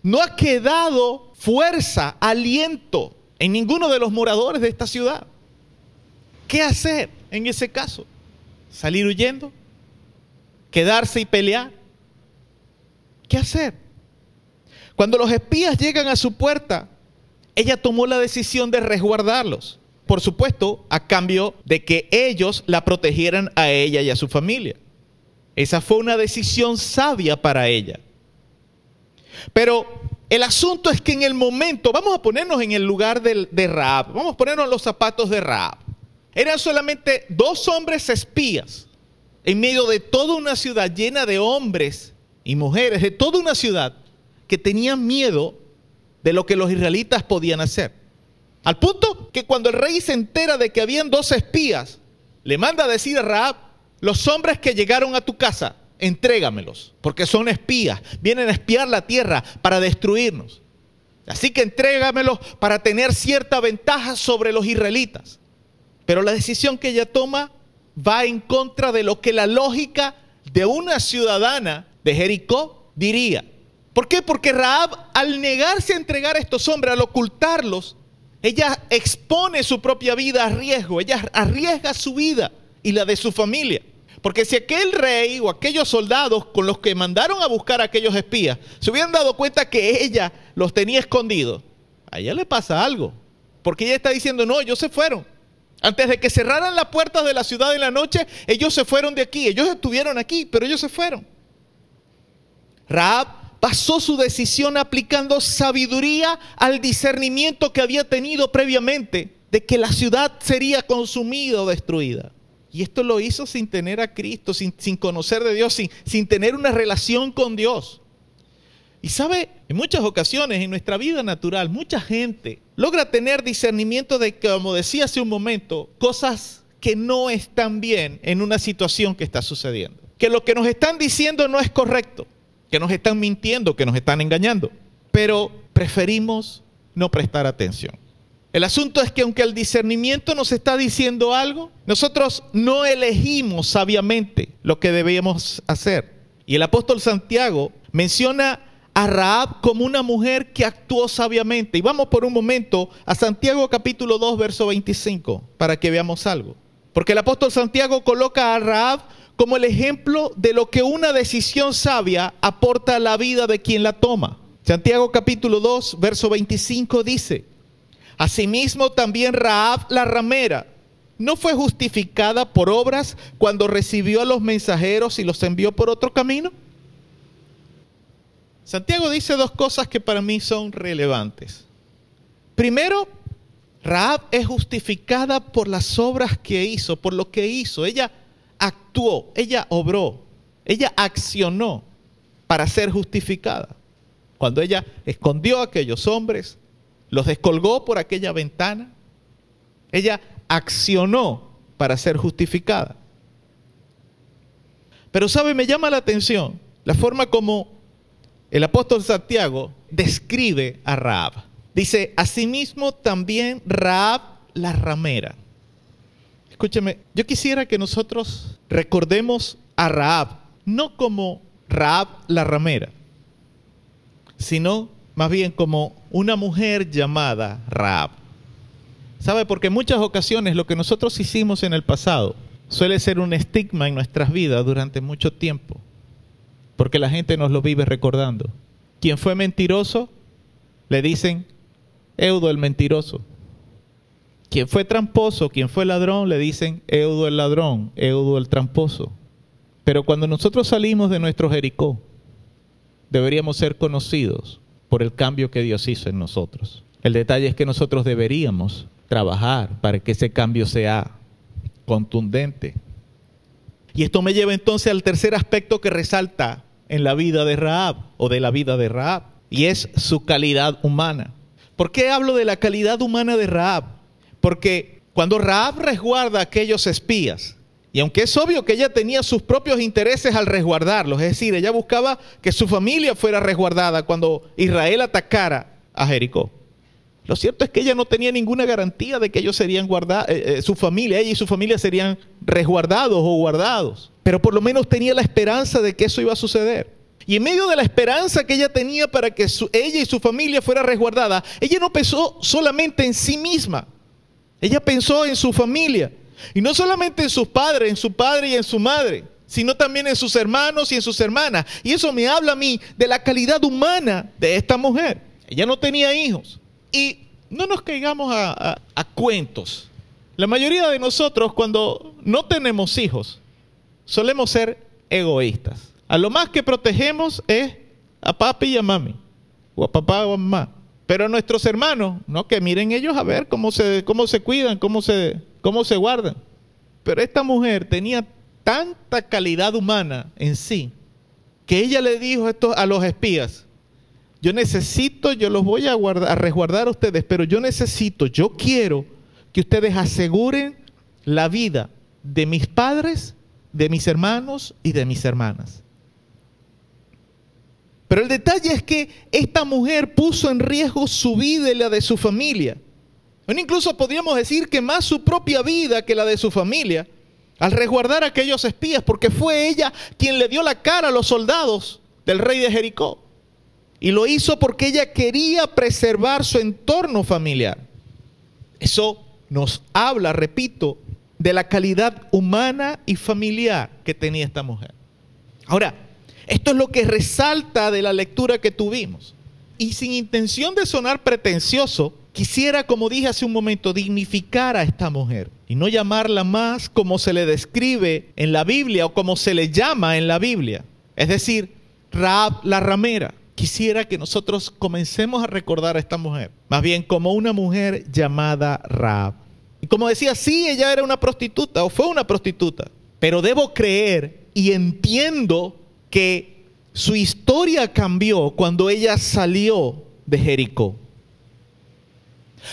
no ha quedado fuerza, aliento en ninguno de los moradores de esta ciudad. ¿Qué hacer en ese caso? ¿Salir huyendo? ¿Quedarse y pelear? ¿Qué hacer? Cuando los espías llegan a su puerta, ella tomó la decisión de resguardarlos. por supuesto, a cambio de que ellos la protegieran a ella y a su familia. Esa fue una decisión sabia para ella. Pero el asunto es que en el momento, vamos a ponernos en el lugar de, de Raab, vamos a ponernos los zapatos de Raab. Eran solamente dos hombres espías en medio de toda una ciudad llena de hombres y mujeres, de toda una ciudad que tenían miedo de lo que los israelitas podían hacer. Al punto que cuando el rey se entera de que habían dos espías, le manda a decir a Raab, los hombres que llegaron a tu casa, entrégamelos, porque son espías, vienen a espiar la tierra para destruirnos. Así que entrégamelos para tener cierta ventaja sobre los israelitas. Pero la decisión que ella toma va en contra de lo que la lógica de una ciudadana de Jericó diría. ¿Por qué? Porque Raab, al negarse a entregar a estos hombres, al ocultarlos, ella expone su propia vida a riesgo, ella arriesga su vida y la de su familia. Porque si aquel rey o aquellos soldados con los que mandaron a buscar a aquellos espías se hubieran dado cuenta que ella los tenía escondidos, a ella le pasa algo. Porque ella está diciendo, no, ellos se fueron. Antes de que cerraran las puertas de la ciudad en la noche, ellos se fueron de aquí. Ellos estuvieron aquí, pero ellos se fueron. Raab basó su decisión aplicando sabiduría al discernimiento que había tenido previamente de que la ciudad sería consumida o destruida. Y esto lo hizo sin tener a Cristo, sin, sin conocer de Dios, sin, sin tener una relación con Dios. Y sabe, en muchas ocasiones en nuestra vida natural, mucha gente logra tener discernimiento de, como decía hace un momento, cosas que no están bien en una situación que está sucediendo. Que lo que nos están diciendo no es correcto que nos están mintiendo, que nos están engañando, pero preferimos no prestar atención. El asunto es que aunque el discernimiento nos está diciendo algo, nosotros no elegimos sabiamente lo que debemos hacer. Y el apóstol Santiago menciona a Raab como una mujer que actuó sabiamente. Y vamos por un momento a Santiago capítulo 2, verso 25, para que veamos algo. Porque el apóstol Santiago coloca a Raab como el ejemplo de lo que una decisión sabia aporta a la vida de quien la toma. Santiago capítulo 2, verso 25 dice, Asimismo también Raab la ramera no fue justificada por obras cuando recibió a los mensajeros y los envió por otro camino. Santiago dice dos cosas que para mí son relevantes. Primero, Raab es justificada por las obras que hizo, por lo que hizo. Ella actuó, ella obró, ella accionó para ser justificada. Cuando ella escondió a aquellos hombres, los descolgó por aquella ventana, ella accionó para ser justificada. Pero sabe, me llama la atención la forma como el apóstol Santiago describe a Raab. Dice, asimismo también Raab la ramera. Escúcheme, yo quisiera que nosotros recordemos a Raab, no como Raab la ramera, sino más bien como una mujer llamada Raab. ¿Sabe? Porque en muchas ocasiones lo que nosotros hicimos en el pasado suele ser un estigma en nuestras vidas durante mucho tiempo, porque la gente nos lo vive recordando. Quien fue mentiroso, le dicen, Eudo el mentiroso. Quien fue tramposo, quien fue ladrón, le dicen Eudo el ladrón, Eudo el tramposo. Pero cuando nosotros salimos de nuestro Jericó, deberíamos ser conocidos por el cambio que Dios hizo en nosotros. El detalle es que nosotros deberíamos trabajar para que ese cambio sea contundente. Y esto me lleva entonces al tercer aspecto que resalta en la vida de Raab o de la vida de Raab, y es su calidad humana. ¿Por qué hablo de la calidad humana de Raab? Porque cuando Raab resguarda a aquellos espías, y aunque es obvio que ella tenía sus propios intereses al resguardarlos, es decir, ella buscaba que su familia fuera resguardada cuando Israel atacara a Jericó. Lo cierto es que ella no tenía ninguna garantía de que ellos serían guardados, eh, eh, su familia, ella y su familia serían resguardados o guardados. Pero por lo menos tenía la esperanza de que eso iba a suceder. Y en medio de la esperanza que ella tenía para que ella y su familia fuera resguardada, ella no pensó solamente en sí misma, ella pensó en su familia. Y no solamente en sus padres, en su padre y en su madre, sino también en sus hermanos y en sus hermanas. Y eso me habla a mí de la calidad humana de esta mujer. Ella no tenía hijos. Y no nos caigamos a, cuentos. La mayoría de nosotros cuando no tenemos hijos solemos ser egoístas. A lo más que protegemos es a papi y a mami, o a papá o a mamá. Pero a nuestros hermanos, no, que miren ellos a ver cómo se, cómo se cuidan, cómo se, cómo se guardan. Pero esta mujer tenía tanta calidad humana en sí que ella le dijo esto a los espías, yo necesito, yo los voy a, a resguardar a ustedes, pero yo necesito, yo quiero que ustedes aseguren la vida de mis padres, de mis hermanos y de mis hermanas. Pero el detalle es que esta mujer puso en riesgo su vida y la de su familia. incluso podríamos decir que más su propia vida que la de su familia, al resguardar a aquellos espías, porque fue ella quien le dio la cara a los soldados del rey de Jericó. Y lo hizo porque ella quería preservar su entorno familiar. Eso nos habla, repito, de la calidad humana y familiar que tenía esta mujer. Ahora, esto es lo que resalta de la lectura que tuvimos. Y sin intención de sonar pretencioso, quisiera, como dije hace un momento, dignificar a esta mujer y no llamarla más como se le describe en la Biblia o como se le llama en la Biblia. Es decir, Raab la ramera quisiera que nosotros comencemos a recordar a esta mujer, más bien como una mujer llamada Raab. Y como decía, sí, ella era una prostituta o fue una prostituta, pero debo creer y entiendo que su historia cambió cuando ella salió de Jericó.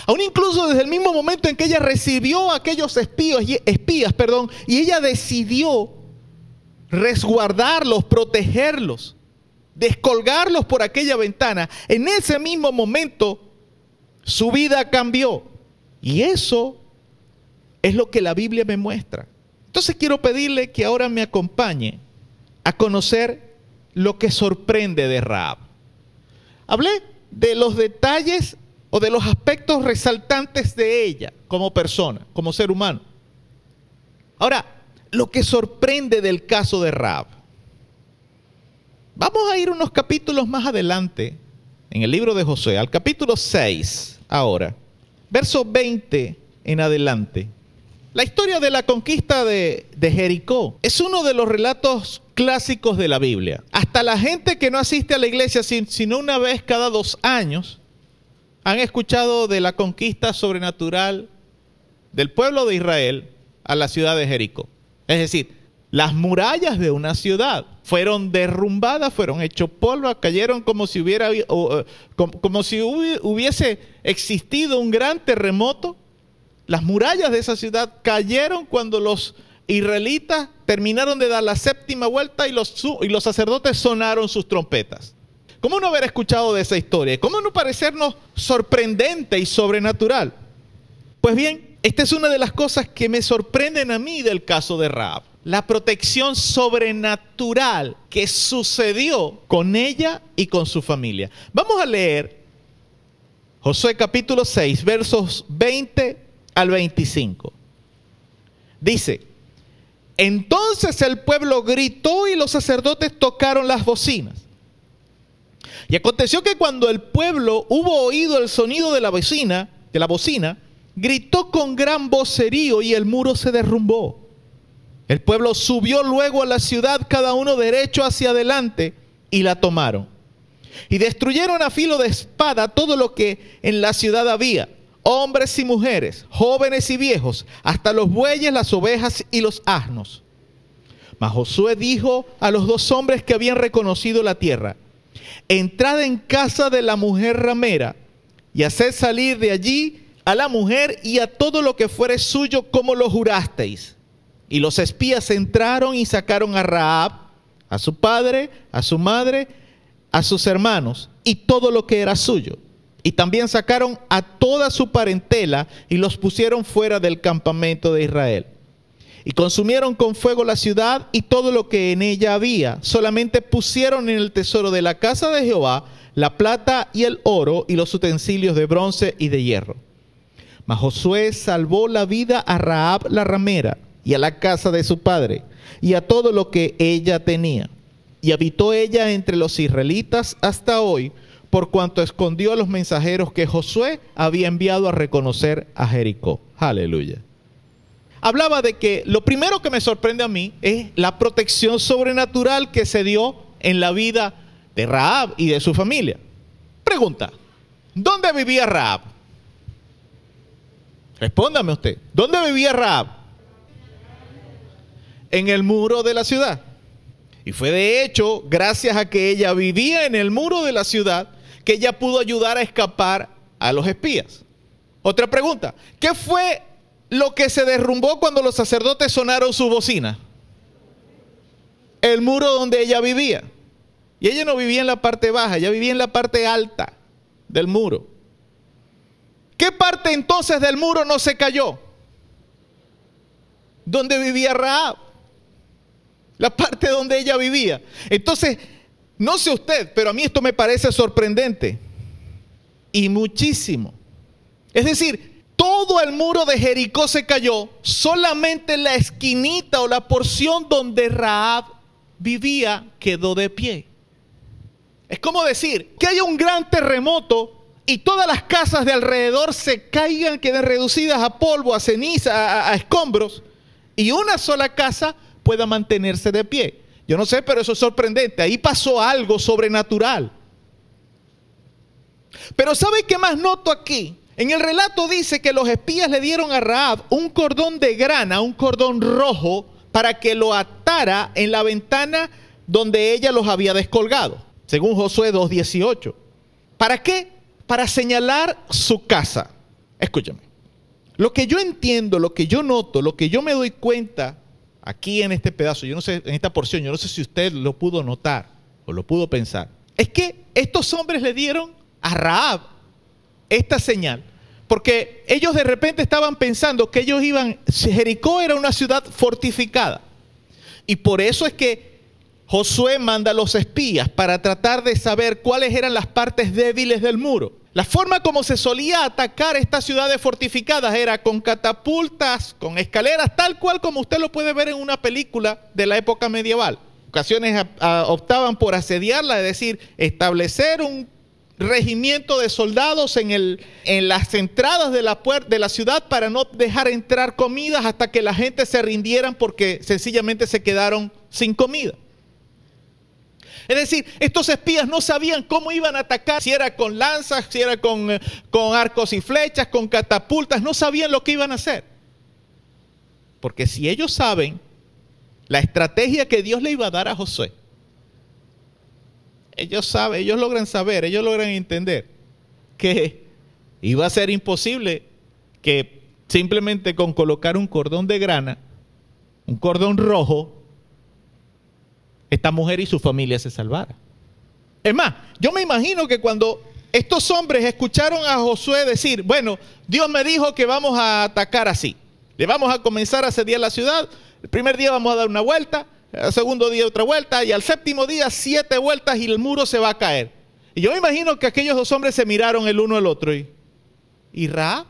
Aún incluso desde el mismo momento en que ella recibió a aquellos espías, espías perdón, y ella decidió resguardarlos, protegerlos descolgarlos por aquella ventana, en ese mismo momento su vida cambió. Y eso es lo que la Biblia me muestra. Entonces quiero pedirle que ahora me acompañe a conocer lo que sorprende de Raab. Hablé de los detalles o de los aspectos resaltantes de ella como persona, como ser humano. Ahora, lo que sorprende del caso de Raab. Vamos a ir unos capítulos más adelante en el libro de José, al capítulo 6 ahora, verso 20 en adelante. La historia de la conquista de, de, Jericó es uno de los relatos clásicos de la Biblia. Hasta la gente que no asiste a la iglesia sino una vez cada dos años han escuchado de la conquista sobrenatural del pueblo de Israel a la ciudad de Jericó. Es decir, las murallas de una ciudad fueron derrumbadas, fueron hechos polvo, cayeron como si hubiera como, si hubiese existido un gran terremoto. Las murallas de esa ciudad cayeron cuando los israelitas terminaron de dar la séptima vuelta y los, y los sacerdotes sonaron sus trompetas. ¿Cómo no haber escuchado de esa historia? ¿Cómo no parecernos sorprendente y sobrenatural? Pues bien, esta es una de las cosas que me sorprenden a mí del caso de Raab la protección sobrenatural que sucedió con ella y con su familia. Vamos a leer Josué capítulo 6, versos 20 al 25. Dice, entonces el pueblo gritó y los sacerdotes tocaron las bocinas. Y aconteció que cuando el pueblo hubo oído el sonido de la bocina, de la bocina, gritó con gran vocerío y el muro se derrumbó. El pueblo subió luego a la ciudad, cada uno derecho hacia adelante, y la tomaron. Y destruyeron a filo de espada todo lo que en la ciudad había, hombres y mujeres, jóvenes y viejos, hasta los bueyes, las ovejas y los asnos. Mas Josué dijo a los dos hombres que habían reconocido la tierra, entrad en casa de la mujer ramera y haced salir de allí a la mujer y a todo lo que fuere suyo como lo jurasteis. Y los espías entraron y sacaron a Raab, a su padre, a su madre, a sus hermanos y todo lo que era suyo. Y también sacaron a toda su parentela y los pusieron fuera del campamento de Israel. Y consumieron con fuego la ciudad y todo lo que en ella había. Solamente pusieron en el tesoro de la casa de Jehová la plata y el oro y los utensilios de bronce y de hierro. Mas Josué salvó la vida a Raab la ramera y a la casa de su padre y a todo lo que ella tenía. Y habitó ella entre los israelitas hasta hoy, por cuanto escondió a los mensajeros que Josué había enviado a reconocer a Jericó. Aleluya. hablaba de que lo primero que me sorprende a mí es la protección sobrenatural que se dio en la vida de Raab y de su familia. Pregunta, ¿dónde vivía Raab? Respóndame usted, ¿dónde vivía Raab? En el muro de la ciudad. Y fue de hecho gracias a que ella vivía en el muro de la ciudad que ella pudo ayudar a escapar a los espías. Otra pregunta, ¿qué fue lo que se derrumbó cuando los sacerdotes sonaron su bocina? El muro donde ella vivía. Y ella no vivía en la parte baja, ella vivía en la parte alta del muro. ¿Qué parte entonces del muro no se cayó? Donde vivía Raab. La parte donde ella vivía. Entonces, no sé usted, pero a mí esto me parece sorprendente. Y muchísimo. Es decir, todo el muro de Jericó se cayó, solamente la esquinita o la porción donde Raab vivía quedó de pie. Es como decir que haya un gran terremoto y todas las casas de alrededor se caigan, queden reducidas a polvo, a ceniza, a, a escombros, y una sola casa pueda mantenerse de pie. Yo no sé, pero eso es sorprendente. Ahí pasó algo sobrenatural. Pero ¿sabe qué más noto aquí? En el relato dice que los espías le dieron a Raab un cordón de grana, un cordón rojo, para que lo atara en la ventana donde ella los había descolgado según Josué 2.18. ¿Para qué? Para señalar su casa. Escúchame. Lo que yo entiendo, lo que yo noto, lo que yo me doy cuenta aquí en este pedazo, yo no sé, en esta porción, yo no sé si usted lo pudo notar o lo pudo pensar, es que estos hombres le dieron a Raab esta señal. Porque ellos de repente estaban pensando que ellos iban, Jericó era una ciudad fortificada. Y por eso es que Josué manda a los espías para tratar de saber cuáles eran las partes débiles del muro. La forma como se solía atacar estas ciudades fortificadas era con catapultas, con escaleras, tal cual como usted lo puede ver en una película de la época medieval. Ocasiones optaban por asediarla, es decir, establecer un regimiento de soldados en, el, en las entradas de la, de la ciudad para no dejar entrar comidas hasta que la gente se rindieran porque sencillamente se quedaron sin comida. Es decir, estos espías no sabían cómo iban a atacar, si era con lanzas, si era con, eh, con arcos y flechas, con catapultas, no sabían lo que iban a hacer. Porque si ellos saben la estrategia que Dios le iba a dar a Josué, ellos saben, ellos logran saber, ellos logran entender que iba a ser imposible que simplemente con colocar un cordón de grana, un cordón rojo, esta mujer y su familia se salvara. Es más, yo me imagino que cuando estos hombres escucharon a Josué decir, bueno, Dios me dijo que vamos a atacar así, le vamos a comenzar a asediar la ciudad, el primer día vamos a dar una vuelta, el segundo día otra vuelta, y al séptimo día siete vueltas y el muro se va a caer. Y yo me imagino que aquellos dos hombres se miraron el uno al otro y, ¿y Ra?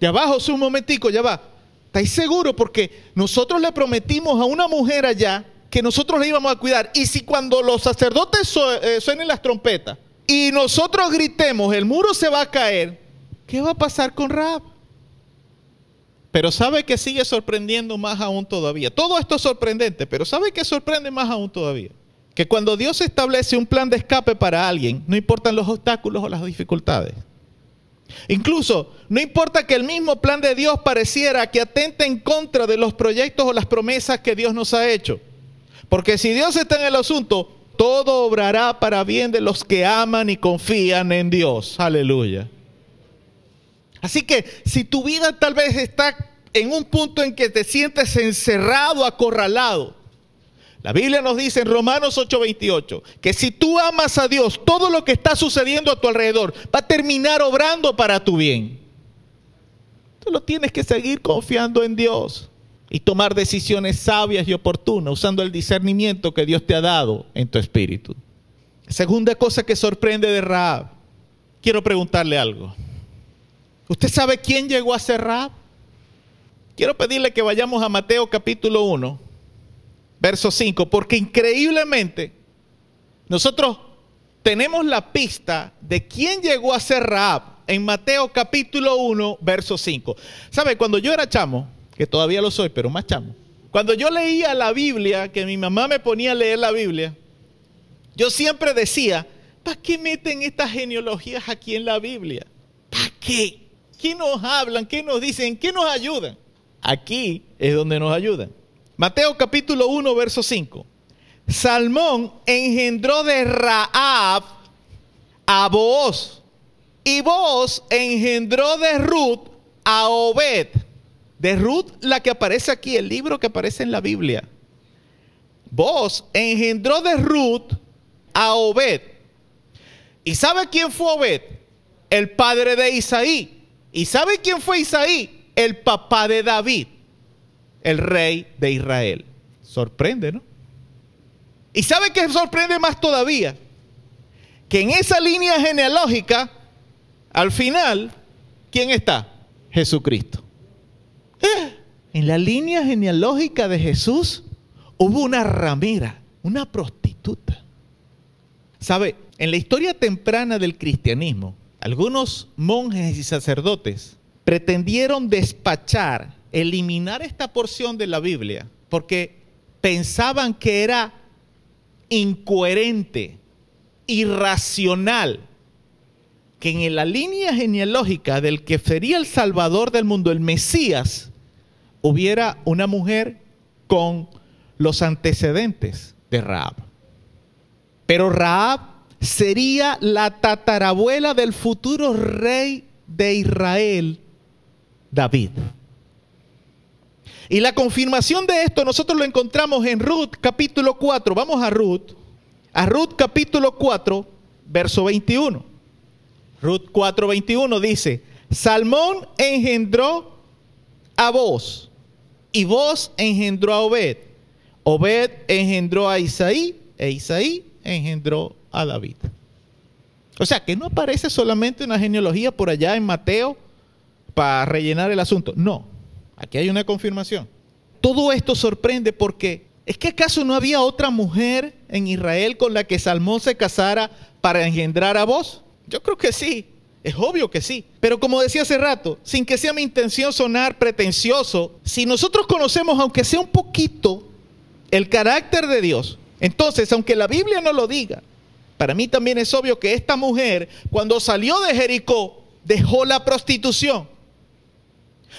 Ya va, José, un momentico, ya va. ¿Estáis seguros? Porque nosotros le prometimos a una mujer allá que nosotros le íbamos a cuidar. Y si cuando los sacerdotes eh, suenen las trompetas y nosotros gritemos, el muro se va a caer, ¿qué va a pasar con Rab? Pero sabe que sigue sorprendiendo más aún todavía. Todo esto es sorprendente, pero sabe que sorprende más aún todavía. Que cuando Dios establece un plan de escape para alguien, no importan los obstáculos o las dificultades. Incluso, no importa que el mismo plan de Dios pareciera que atente en contra de los proyectos o las promesas que Dios nos ha hecho. Porque si Dios está en el asunto, todo obrará para bien de los que aman y confían en Dios. Aleluya. Así que si tu vida tal vez está en un punto en que te sientes encerrado, acorralado, la Biblia nos dice en Romanos 8:28 que si tú amas a Dios, todo lo que está sucediendo a tu alrededor va a terminar obrando para tu bien. Tú lo tienes que seguir confiando en Dios y tomar decisiones sabias y oportunas usando el discernimiento que Dios te ha dado en tu espíritu. Segunda cosa que sorprende de Raab, quiero preguntarle algo. ¿Usted sabe quién llegó a ser Raab? Quiero pedirle que vayamos a Mateo capítulo 1, verso 5, porque increíblemente nosotros tenemos la pista de quién llegó a ser Raab en Mateo capítulo 1, verso 5. ¿Sabe? Cuando yo era chamo, que todavía lo soy, pero más chamo. Cuando yo leía la Biblia, que mi mamá me ponía a leer la Biblia, yo siempre decía, ¿para qué meten estas genealogías aquí en la Biblia? ¿Para qué? ¿Qué nos hablan? ¿Qué nos dicen? ¿Qué nos ayudan? Aquí es donde nos ayudan. Mateo capítulo 1, verso 5. Salmón engendró de Raab a Booz. Y Booz engendró de Ruth a Obed. De Ruth, la que aparece aquí, el libro que aparece en la Biblia. Vos engendró de Ruth a Obed. ¿Y sabe quién fue Obed? El padre de Isaí. ¿Y sabe quién fue Isaí? El papá de David, el rey de Israel. Sorprende, ¿no? ¿Y sabe qué sorprende más todavía? Que en esa línea genealógica, al final, ¿quién está? Jesucristo. En la línea genealógica de Jesús hubo una ramera, una prostituta. ¿Sabe? En la historia temprana del cristianismo, algunos monjes y sacerdotes pretendieron despachar, eliminar esta porción de la Biblia, porque pensaban que era incoherente, irracional, que en la línea genealógica del que sería el Salvador del mundo, el Mesías, hubiera una mujer con los antecedentes de Raab. Pero Raab sería la tatarabuela del futuro rey de Israel, David. Y la confirmación de esto nosotros lo encontramos en Ruth capítulo 4. Vamos a Ruth. A Ruth capítulo 4, verso 21. Ruth 4, 21 dice, Salmón engendró a vos y vos engendró a Obed. Obed engendró a Isaí e Isaí engendró a David. O sea, que no aparece solamente una genealogía por allá en Mateo para rellenar el asunto. No, aquí hay una confirmación. Todo esto sorprende porque ¿es que acaso no había otra mujer en Israel con la que Salmón se casara para engendrar a vos? Yo creo que sí. Es obvio que sí. Pero como decía hace rato, sin que sea mi intención sonar pretencioso, si nosotros conocemos, aunque sea un poquito, el carácter de Dios, entonces, aunque la Biblia no lo diga, para mí también es obvio que esta mujer, cuando salió de Jericó, dejó la prostitución.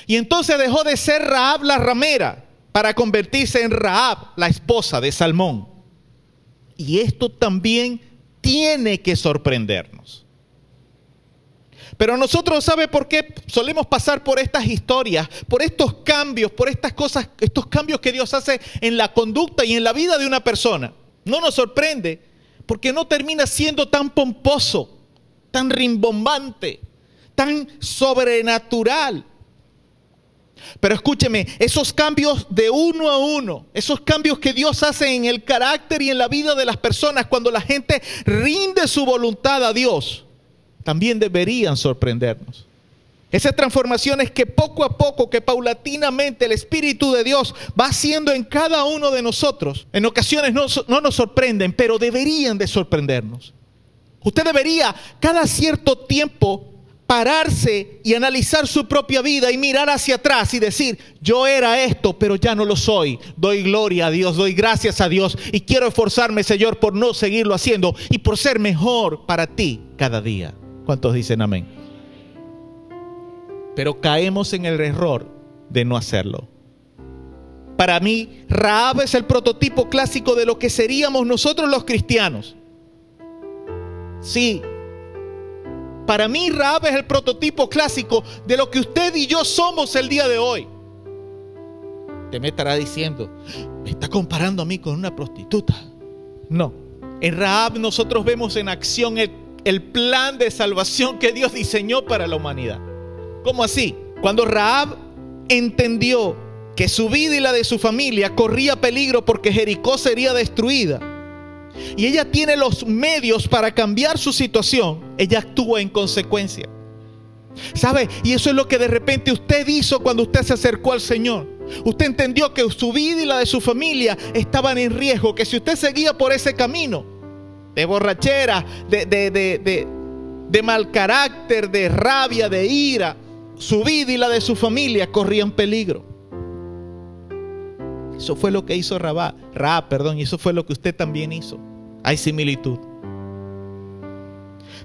Y entonces dejó de ser Raab la ramera para convertirse en Raab, la esposa de Salmón. Y esto también tiene que sorprendernos. Pero nosotros, ¿sabe por qué solemos pasar por estas historias, por estos cambios, por estas cosas, estos cambios que Dios hace en la conducta y en la vida de una persona? No nos sorprende porque no termina siendo tan pomposo, tan rimbombante, tan sobrenatural. Pero escúcheme, esos cambios de uno a uno, esos cambios que Dios hace en el carácter y en la vida de las personas cuando la gente rinde su voluntad a Dios, también deberían sorprendernos. Esas transformaciones que poco a poco, que paulatinamente el Espíritu de Dios va haciendo en cada uno de nosotros, en ocasiones no, no, nos sorprenden, pero deberían de sorprendernos. Usted debería cada cierto tiempo pararse y analizar su propia vida y mirar hacia atrás y decir, yo era esto, pero ya no lo soy. Doy gloria a Dios, doy gracias a Dios y quiero esforzarme, Señor, por no seguirlo haciendo y por ser mejor para ti cada día. ¿Cuántos dicen amén? Pero caemos en el error de no hacerlo. Para mí, Raab es el prototipo clásico de lo que seríamos nosotros los cristianos. Sí. Para mí, Raab es el prototipo clásico de lo que usted y yo somos el día de hoy. Te me estará diciendo, me está comparando a mí con una prostituta. No. En Raab nosotros vemos en acción el el plan de salvación que Dios diseñó para la humanidad. ¿Cómo así? Cuando Raab entendió que su vida y la de su familia corría peligro porque Jericó sería destruida, y ella tiene los medios para cambiar su situación, ella actúa en consecuencia. ¿Sabe? Y eso es lo que de repente usted hizo cuando usted se acercó al Señor. Usted entendió que su vida y la de su familia estaban en riesgo, que si usted seguía por ese camino, de borrachera, de, de, mal carácter, de rabia, de ira, su vida y la de su familia corrían peligro. Eso fue lo que hizo Rabá, Raab, perdón, y eso fue lo que usted también hizo. Hay similitud.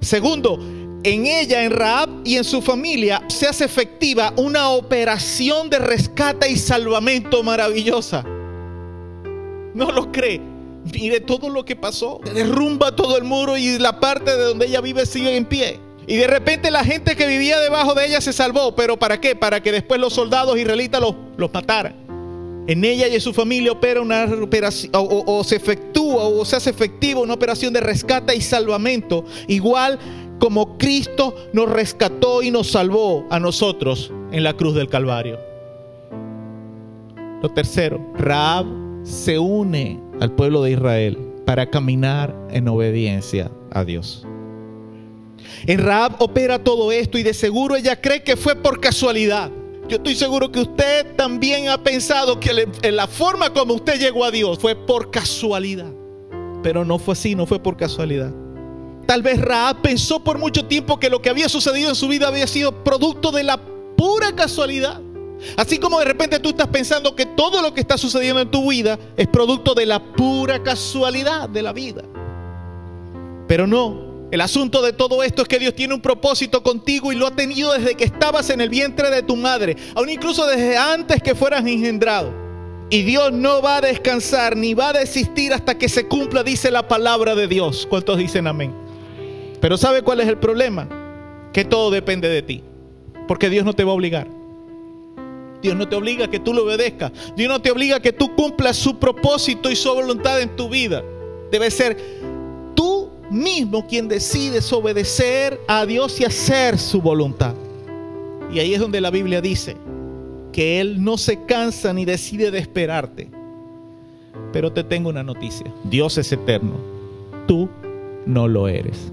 Segundo, en ella, en Raab y en su familia, se hace efectiva una operación de rescate y salvamento maravillosa. ¿No lo cree? Mire todo lo que pasó. Derrumba todo el muro y la parte de donde ella vive sigue en pie. Y de repente la gente que vivía debajo de ella se salvó. ¿Pero para qué? Para que después los soldados israelitas los, los mataran. En ella y en su familia opera una operación, o, o se efectúa o se hace efectiva una operación de rescate y salvamento, igual como Cristo nos rescató y nos salvó a nosotros en la cruz del Calvario. Lo tercero, Raab se une al pueblo de Israel para caminar en obediencia a Dios. En Raab opera todo esto y de seguro ella cree que fue por casualidad. Yo estoy seguro que usted también ha pensado que en la forma como usted llegó a Dios fue por casualidad. Pero no fue así, no fue por casualidad. Tal vez Raab pensó por mucho tiempo que lo que había sucedido en su vida había sido producto de la pura casualidad. Así como de repente tú estás pensando que todo lo que está sucediendo en tu vida es producto de la pura casualidad de la vida. Pero no, el asunto de todo esto es que Dios tiene un propósito contigo y lo ha tenido desde que estabas en el vientre de tu madre, aún incluso desde antes que fueras engendrado. Y Dios no va a descansar ni va a desistir hasta que se cumpla, dice la palabra de Dios. ¿Cuántos dicen amén? Pero ¿sabe cuál es el problema? Que todo depende de ti. Porque Dios no te va a obligar. Dios no te obliga a que tú lo obedezcas. Dios no te obliga a que tú cumplas su propósito y su voluntad en tu vida. Debe ser tú mismo quien decides obedecer a Dios y hacer su voluntad. Y ahí es donde la Biblia dice que Él no se cansa ni decide de esperarte. Pero te tengo una noticia. Dios es eterno. Tú no lo eres.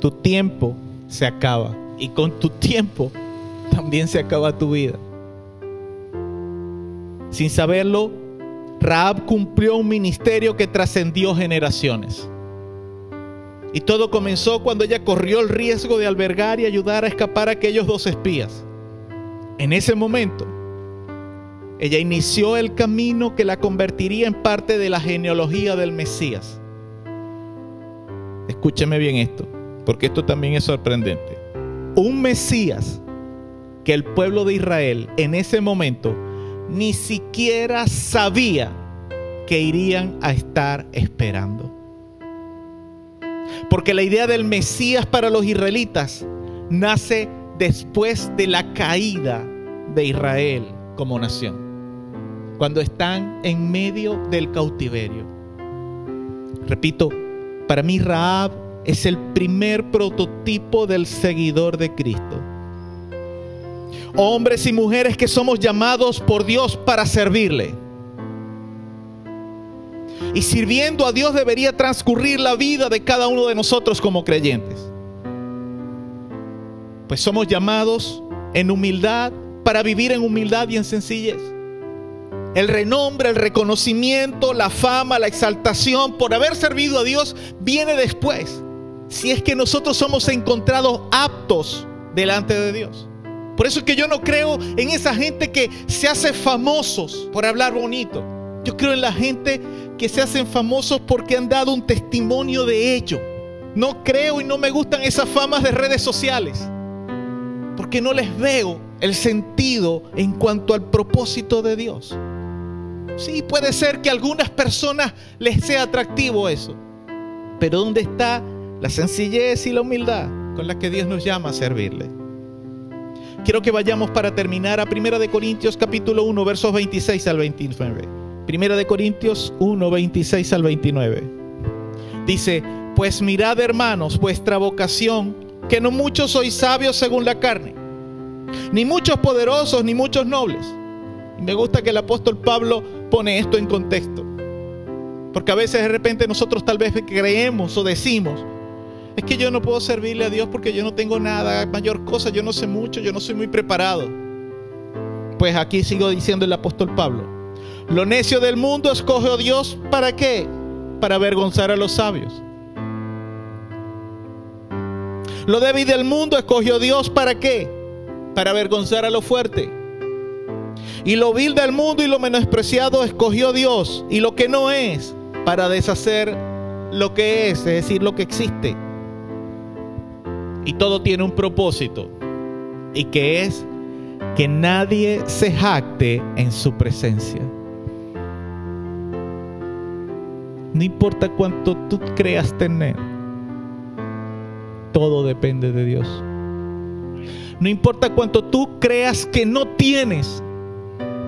Tu tiempo se acaba. Y con tu tiempo también se acaba tu vida. Sin saberlo, Raab cumplió un ministerio que trascendió generaciones. Y todo comenzó cuando ella corrió el riesgo de albergar y ayudar a escapar a aquellos dos espías. En ese momento, ella inició el camino que la convertiría en parte de la genealogía del Mesías. Escúcheme bien esto, porque esto también es sorprendente. Un Mesías que el pueblo de Israel en ese momento ni siquiera sabía que irían a estar esperando. Porque la idea del Mesías para los israelitas nace después de la caída de Israel como nación. Cuando están en medio del cautiverio. Repito, para mí Raab es el primer prototipo del seguidor de Cristo. Hombres y mujeres que somos llamados por Dios para servirle y sirviendo a Dios debería transcurrir la vida de cada uno de nosotros como creyentes. Pues somos llamados en humildad para vivir en humildad y en sencillez. El renombre, el reconocimiento, la fama, la exaltación por haber servido a Dios viene después. Si es que nosotros somos encontrados aptos delante de Dios. Por eso es que yo no creo en esa gente que se hace famosos por hablar bonito. Yo creo en la gente que se hacen famosos porque han dado un testimonio de ello. No creo y no me gustan esas famas de redes sociales. Porque no les veo el sentido en cuanto al propósito de Dios. Sí, puede ser que a algunas personas les sea atractivo eso. Pero ¿dónde está la sencillez y la humildad con la que Dios nos llama a servirle? Quiero que vayamos para terminar a 1 de Corintios capítulo 1 versos 26 al 29. Primera de Corintios 1, 26 al 29. Dice, pues mirad hermanos vuestra vocación, que no muchos sois sabios según la carne, ni muchos poderosos, ni muchos nobles. Me gusta que el apóstol Pablo pone esto en contexto. Porque a veces de repente nosotros tal vez creemos o decimos, es que yo no puedo servirle a Dios porque yo no tengo nada, mayor cosa, yo no sé mucho, yo no soy muy preparado. Pues aquí sigo diciendo el apóstol Pablo, lo necio del mundo escoge a Dios para qué? Para avergonzar a los sabios. Lo débil del mundo escogió Dios para qué? Para avergonzar a lo fuerte. Y lo vil del mundo y lo menospreciado escogió Dios. Y lo que no es para deshacer lo que es, es decir, lo que existe. Y todo tiene un propósito. Y que es que nadie se jacte en su presencia. No importa cuánto tú creas tener, todo depende de Dios. No importa cuánto tú creas que no tienes,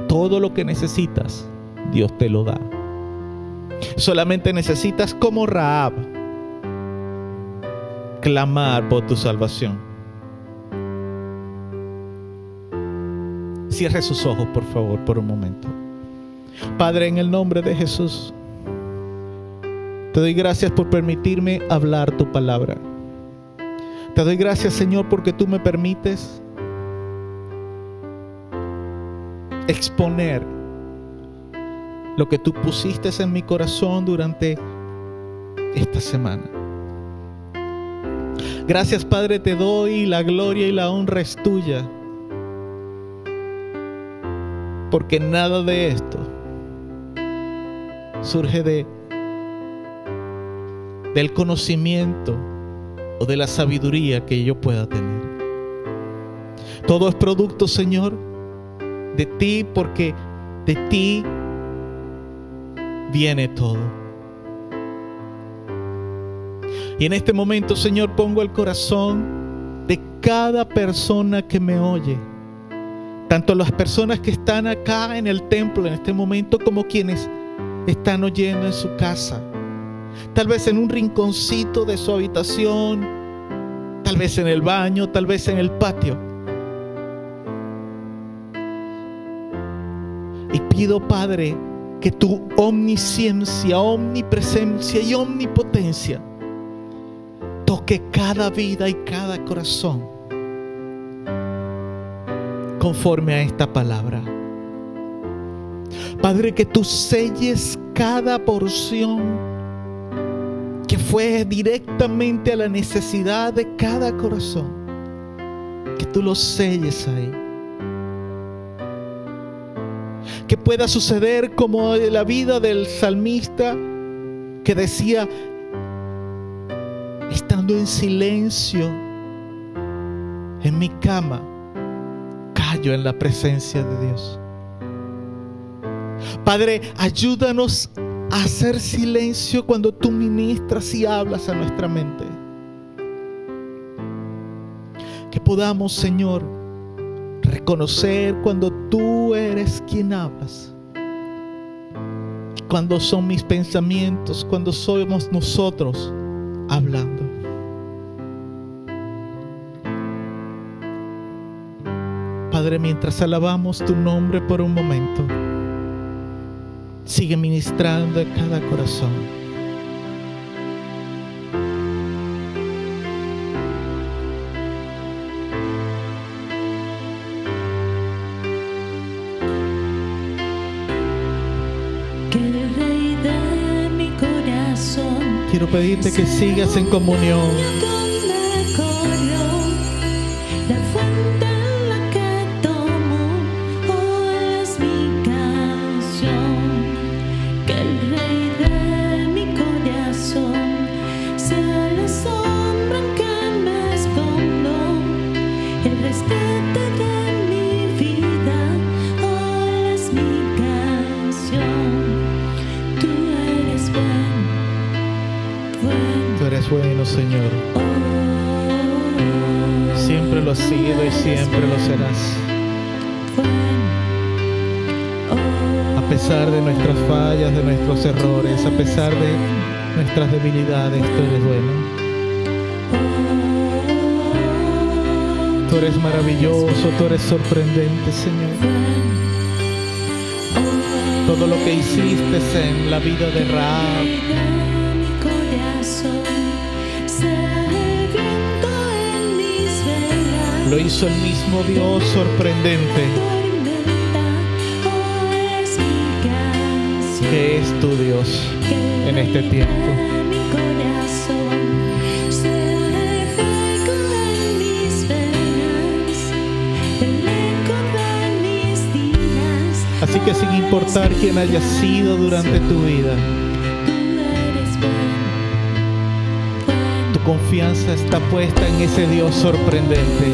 todo lo que necesitas, Dios te lo da. Solamente necesitas como Raab clamar por tu salvación. Cierre sus ojos, por favor, por un momento. Padre, en el nombre de Jesús, te doy gracias por permitirme hablar tu palabra. Te doy gracias, Señor, porque tú me permites exponer lo que tú pusiste en mi corazón durante esta semana. Gracias, Padre, te doy la gloria y la honra es tuya. Porque nada de esto surge de del conocimiento o de la sabiduría que yo pueda tener. Todo es producto, Señor, de ti porque de ti viene todo. Y en este momento, Señor, pongo el corazón de cada persona que me oye. Tanto las personas que están acá en el templo en este momento como quienes están oyendo en su casa tal vez en un rinconcito de su habitación, tal vez en el baño, tal vez en el patio. Y pido, Padre, que tu omnisciencia, omnipresencia y omnipotencia toque cada vida y cada corazón conforme a esta palabra. Padre, que tú selles cada porción que fue directamente a la necesidad de cada corazón. Que tú lo selles ahí. Que pueda suceder como la vida del salmista que decía, estando en silencio en mi cama, callo en la presencia de Dios. Padre, ayúdanos hacer silencio cuando tú ministras y hablas a nuestra mente. Que podamos, Señor, reconocer cuando tú eres quien hablas. Cuando son mis pensamientos, cuando somos nosotros hablando. Padre, mientras alabamos tu nombre por un momento, sigue ministrando a cada corazón. Quiero pedirte que sigas en comunión. Debilidades, tú eres bueno. Tú eres maravilloso, tú eres sorprendente, Señor. Todo lo que hiciste en la vida de Raab, lo hizo el mismo Dios sorprendente, que es tu Dios en este tiempo. Sin importar quién haya sido durante tu vida, tu confianza está puesta en ese Dios sorprendente.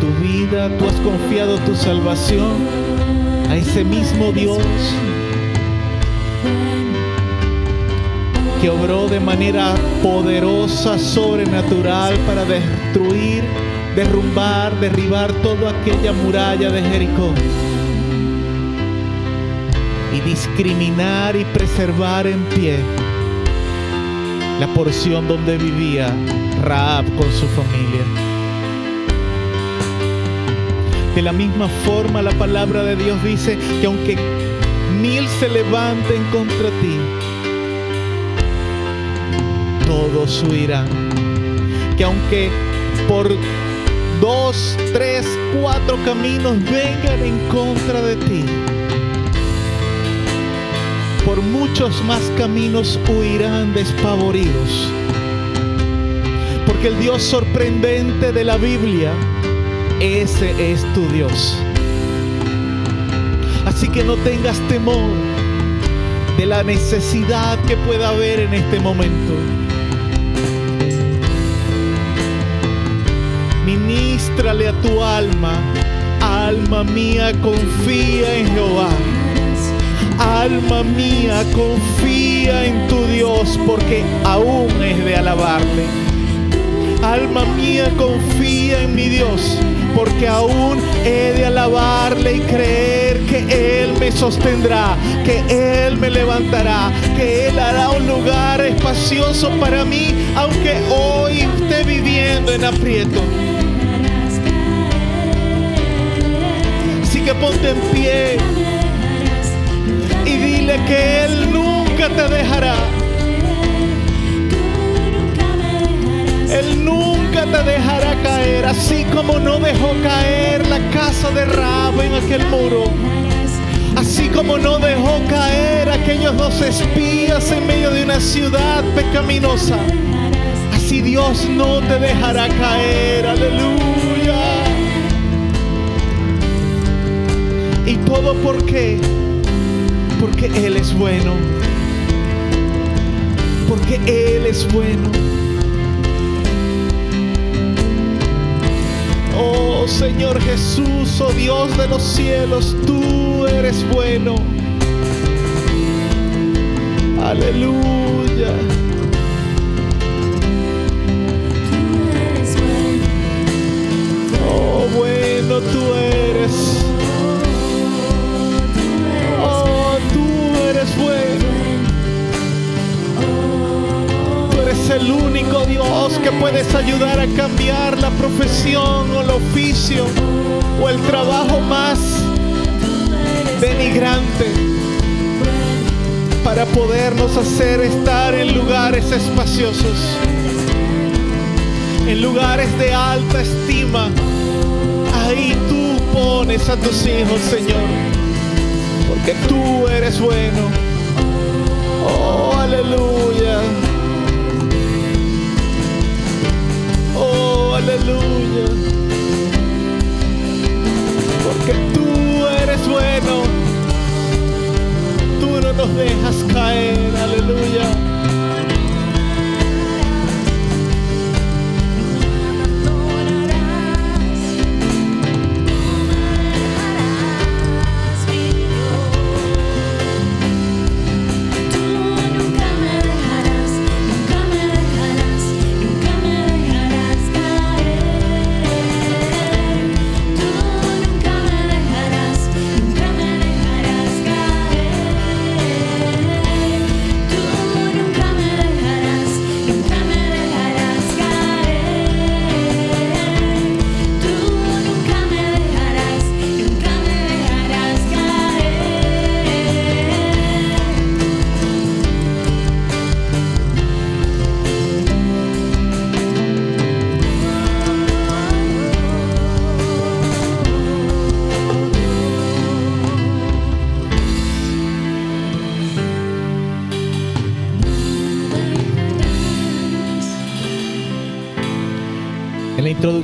Tu vida, tú has confiado tu salvación a ese mismo Dios que obró de manera poderosa, sobrenatural para destruir, derrumbar, derribar toda aquella muralla de Jericó y discriminar y preservar en pie la porción donde vivía Raab con su familia. De la misma forma la palabra de Dios dice que aunque mil se levanten contra ti, todos huirán. Que aunque por dos, tres, cuatro caminos vengan en contra de ti, por muchos más caminos huirán despavoridos. Porque el Dios sorprendente de la Biblia, ese es tu Dios. Así que no tengas temor de la necesidad que pueda haber en este momento. Ministrale a tu alma, alma mía, confía en Jehová. Alma mía, confía en tu Dios, porque aún es de alabarle. Alma mía, confía en mi Dios, porque aún he de alabarle y creer que Él me sostendrá, que Él me levantará, que Él hará un lugar espacioso para mí, aunque hoy esté viviendo en aprieto. Que ponte en pie y dile que Él nunca te dejará. Él nunca te dejará caer, así como no dejó caer la casa de Rab en aquel muro. Así como no dejó caer aquellos dos espías en medio de una ciudad pecaminosa. Así Dios no te dejará caer. Aleluya. ¿Y todo por qué? Porque Él es bueno. Porque Él es bueno. Oh Señor Jesús, oh Dios de los cielos, tú eres bueno. Aleluya. Oh bueno tú eres. Tú eres el único Dios que puedes ayudar a cambiar la profesión o el oficio o el trabajo más denigrante para podernos hacer estar en lugares espaciosos, en lugares de alta estima. Ahí tú pones a tus hijos, Señor, porque tú eres bueno. Oh, aleluya. Oh, aleluya. Porque tú eres bueno. Tú no nos dejas caer. Aleluya.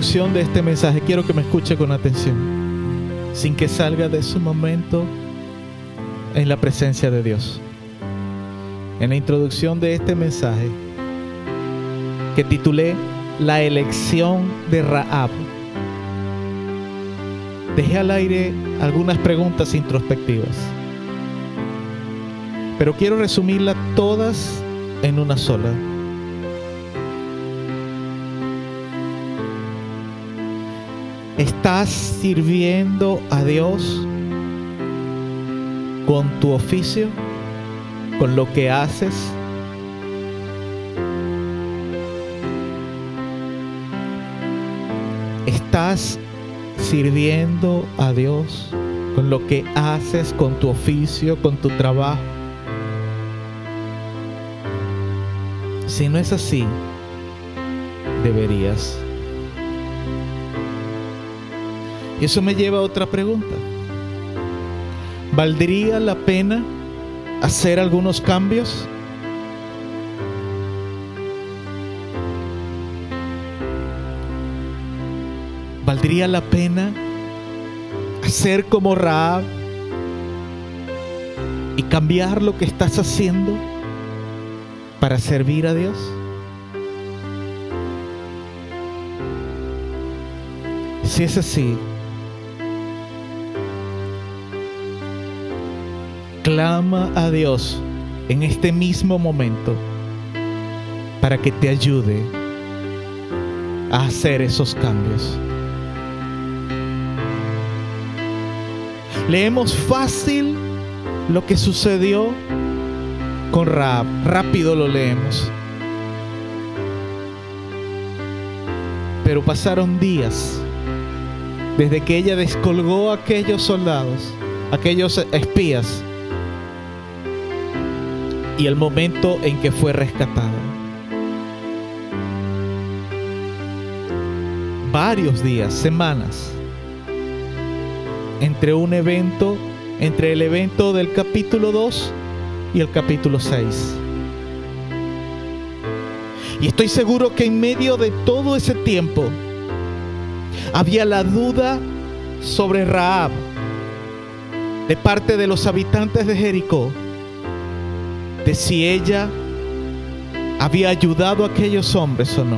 De este mensaje, quiero que me escuche con atención, sin que salga de su momento en la presencia de Dios. En la introducción de este mensaje, que titulé La elección de Raab, dejé al aire algunas preguntas introspectivas, pero quiero resumirlas todas en una sola. ¿Estás sirviendo a Dios con tu oficio, con lo que haces? ¿Estás sirviendo a Dios con lo que haces, con tu oficio, con tu trabajo? Si no es así, deberías. Y eso me lleva a otra pregunta. ¿Valdría la pena hacer algunos cambios? ¿Valdría la pena hacer como Raab y cambiar lo que estás haciendo para servir a Dios? Si es así, clama a Dios en este mismo momento para que te ayude a hacer esos cambios. Leemos fácil lo que sucedió con Raab. Rápido lo leemos. Pero pasaron días desde que ella descolgó a aquellos soldados, aquellos espías, y el momento en que fue rescatada. Varios días, semanas, entre un evento, entre el evento del capítulo 2 y el capítulo 6. Y estoy seguro que en medio de todo ese tiempo había la duda sobre Raab de parte de los habitantes de Jericó de si ella había ayudado a aquellos hombres o no.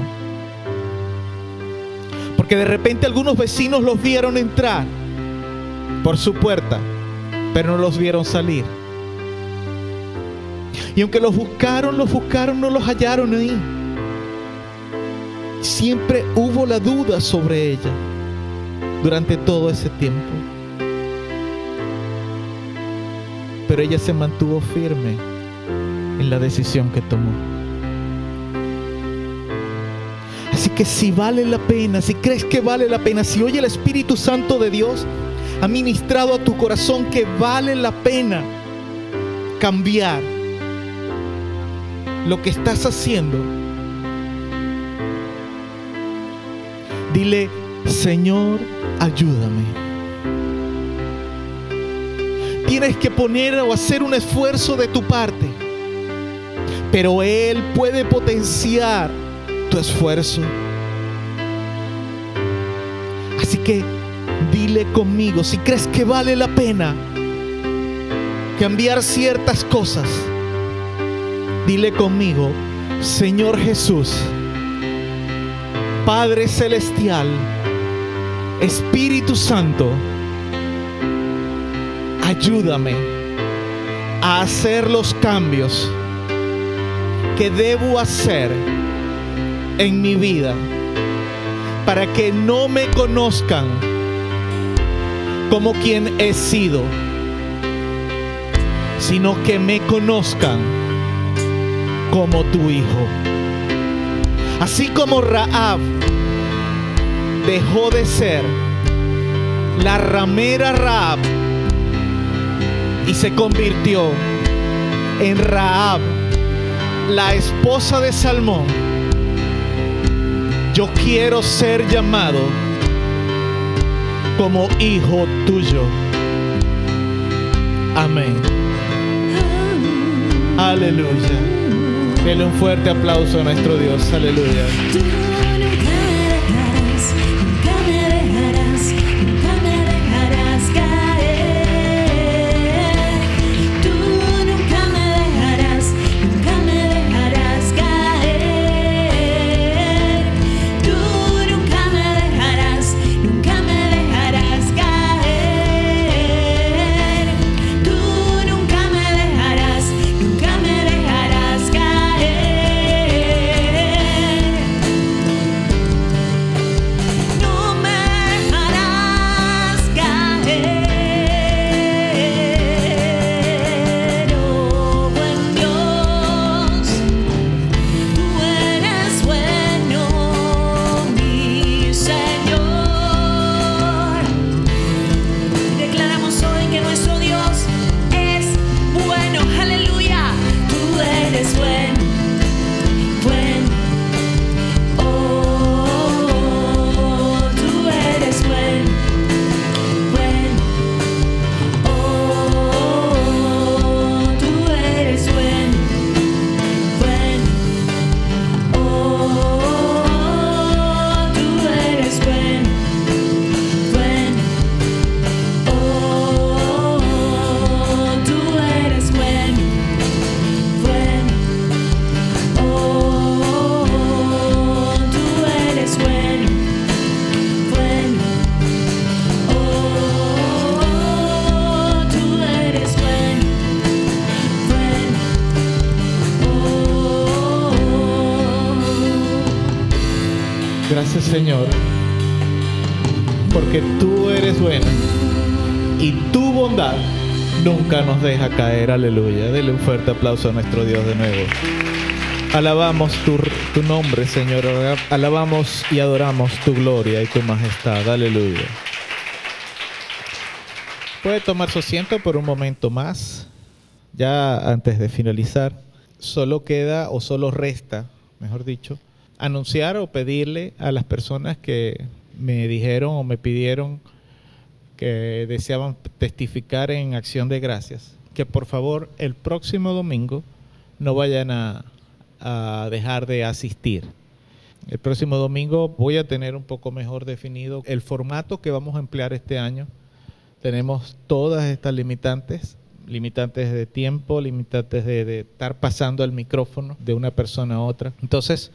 Porque de repente algunos vecinos los vieron entrar por su puerta, pero no los vieron salir. Y aunque los buscaron, los buscaron, no los hallaron ahí. Siempre hubo la duda sobre ella durante todo ese tiempo. Pero ella se mantuvo firme en la decisión que tomó. Así que si vale la pena, si crees que vale la pena, si hoy el Espíritu Santo de Dios ha ministrado a tu corazón que vale la pena cambiar lo que estás haciendo, dile, Señor, ayúdame tienes que poner o hacer un esfuerzo de tu parte pero Él puede potenciar tu esfuerzo. Así que dile conmigo, si crees que vale la pena cambiar ciertas cosas, dile conmigo, Señor Jesús, Padre Celestial, Espíritu Santo, ayúdame a hacer los cambios debo hacer en mi vida para que no me conozcan como quien he sido, sino que me conozcan como tu hijo. Así como Raab dejó de ser la ramera Raab y se convirtió en Raab la esposa de Salmón, yo quiero ser llamado como hijo tuyo. Amén. Aleluya. Denle un fuerte aplauso a nuestro Dios. Aleluya. Fuerte aplauso a nuestro Dios de nuevo. Alabamos tu, tu, nombre, Señor. Alabamos y adoramos tu gloria y tu majestad. Aleluya. Puede tomar su asiento por un momento más. Ya antes de finalizar, solo queda o solo resta, mejor dicho, anunciar o pedirle a las personas que me dijeron o me pidieron que deseaban testificar en acción de gracias, que por favor el próximo domingo no vayan a, a dejar de asistir. El próximo domingo voy a tener un poco mejor definido el formato que vamos a emplear este año. Tenemos todas estas limitantes, limitantes de tiempo, limitantes de, de, estar pasando el micrófono de una persona a otra. Entonces,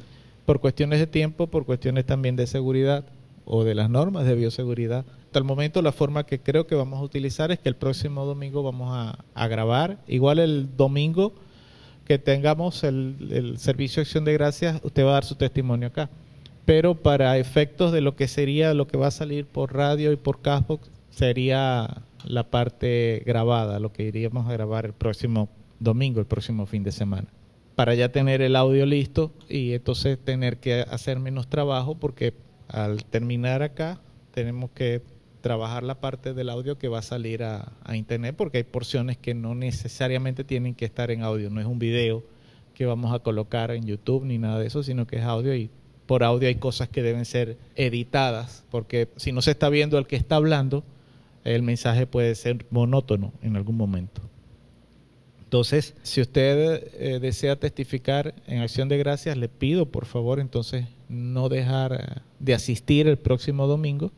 por cuestiones de tiempo, por cuestiones también de seguridad o de las normas de bioseguridad, hasta el momento la forma que creo que vamos a utilizar es que el próximo domingo vamos a, grabar. Igual el domingo que tengamos el, el, servicio de acción de gracias, usted va a dar su testimonio acá. Pero para efectos de lo que sería lo que va a salir por radio y por Castbox, sería la parte grabada, lo que iríamos a grabar el próximo domingo, el próximo fin de semana. Para ya tener el audio listo y entonces tener que hacer menos trabajo porque al terminar acá tenemos que trabajar la parte del audio que va a salir a, a, internet porque hay porciones que no necesariamente tienen que estar en audio, no es un video que vamos a colocar en YouTube ni nada de eso, sino que es audio y por audio hay cosas que deben ser editadas porque si no se está viendo el que está hablando, el mensaje puede ser monótono en algún momento. Entonces, si usted eh, desea testificar en acción de gracias, le pido por favor entonces no dejar de asistir el próximo domingo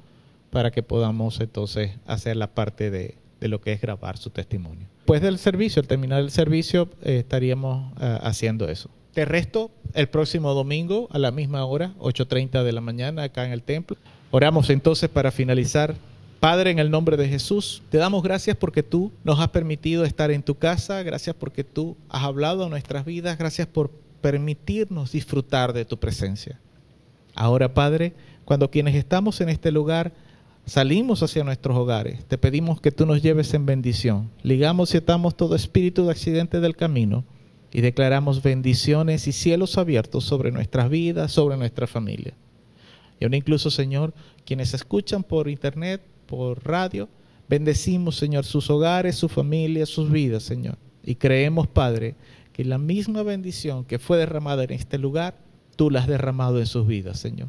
para que podamos entonces hacer la parte de, de lo que es grabar su testimonio. Después del servicio, al terminar el servicio, eh, estaríamos uh, haciendo eso. Te resto el próximo domingo a la misma hora, 8.30 de la mañana, acá en el templo. Oramos entonces para finalizar. Padre, en el nombre de Jesús, te damos gracias porque tú nos has permitido estar en tu casa, gracias porque tú has hablado a nuestras vidas, gracias por permitirnos disfrutar de tu presencia. Ahora, Padre, cuando quienes estamos en este lugar salimos hacia nuestros hogares, te pedimos que tú nos lleves en bendición. Ligamos y atamos todo espíritu de accidente del camino y declaramos bendiciones y cielos abiertos sobre nuestras vidas, sobre nuestra familia. Y aún incluso, Señor, quienes escuchan por internet, por radio, bendecimos, Señor, sus hogares, su familia, sus vidas, Señor. Y creemos, Padre, que la misma bendición que fue derramada en este lugar, tú la has derramado en sus vidas, Señor.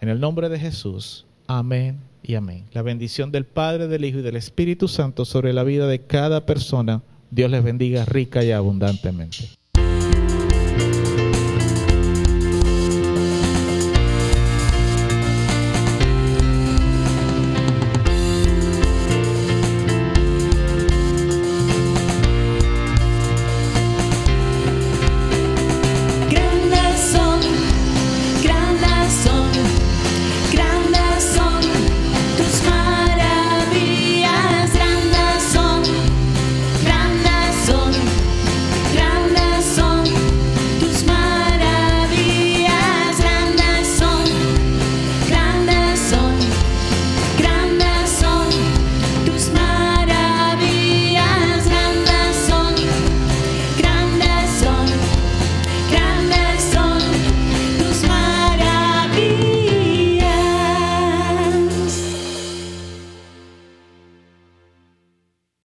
En el nombre de Jesús, amén y amén. La bendición del Padre, del Hijo y del Espíritu Santo sobre la vida de cada persona. Dios les bendiga rica y abundantemente.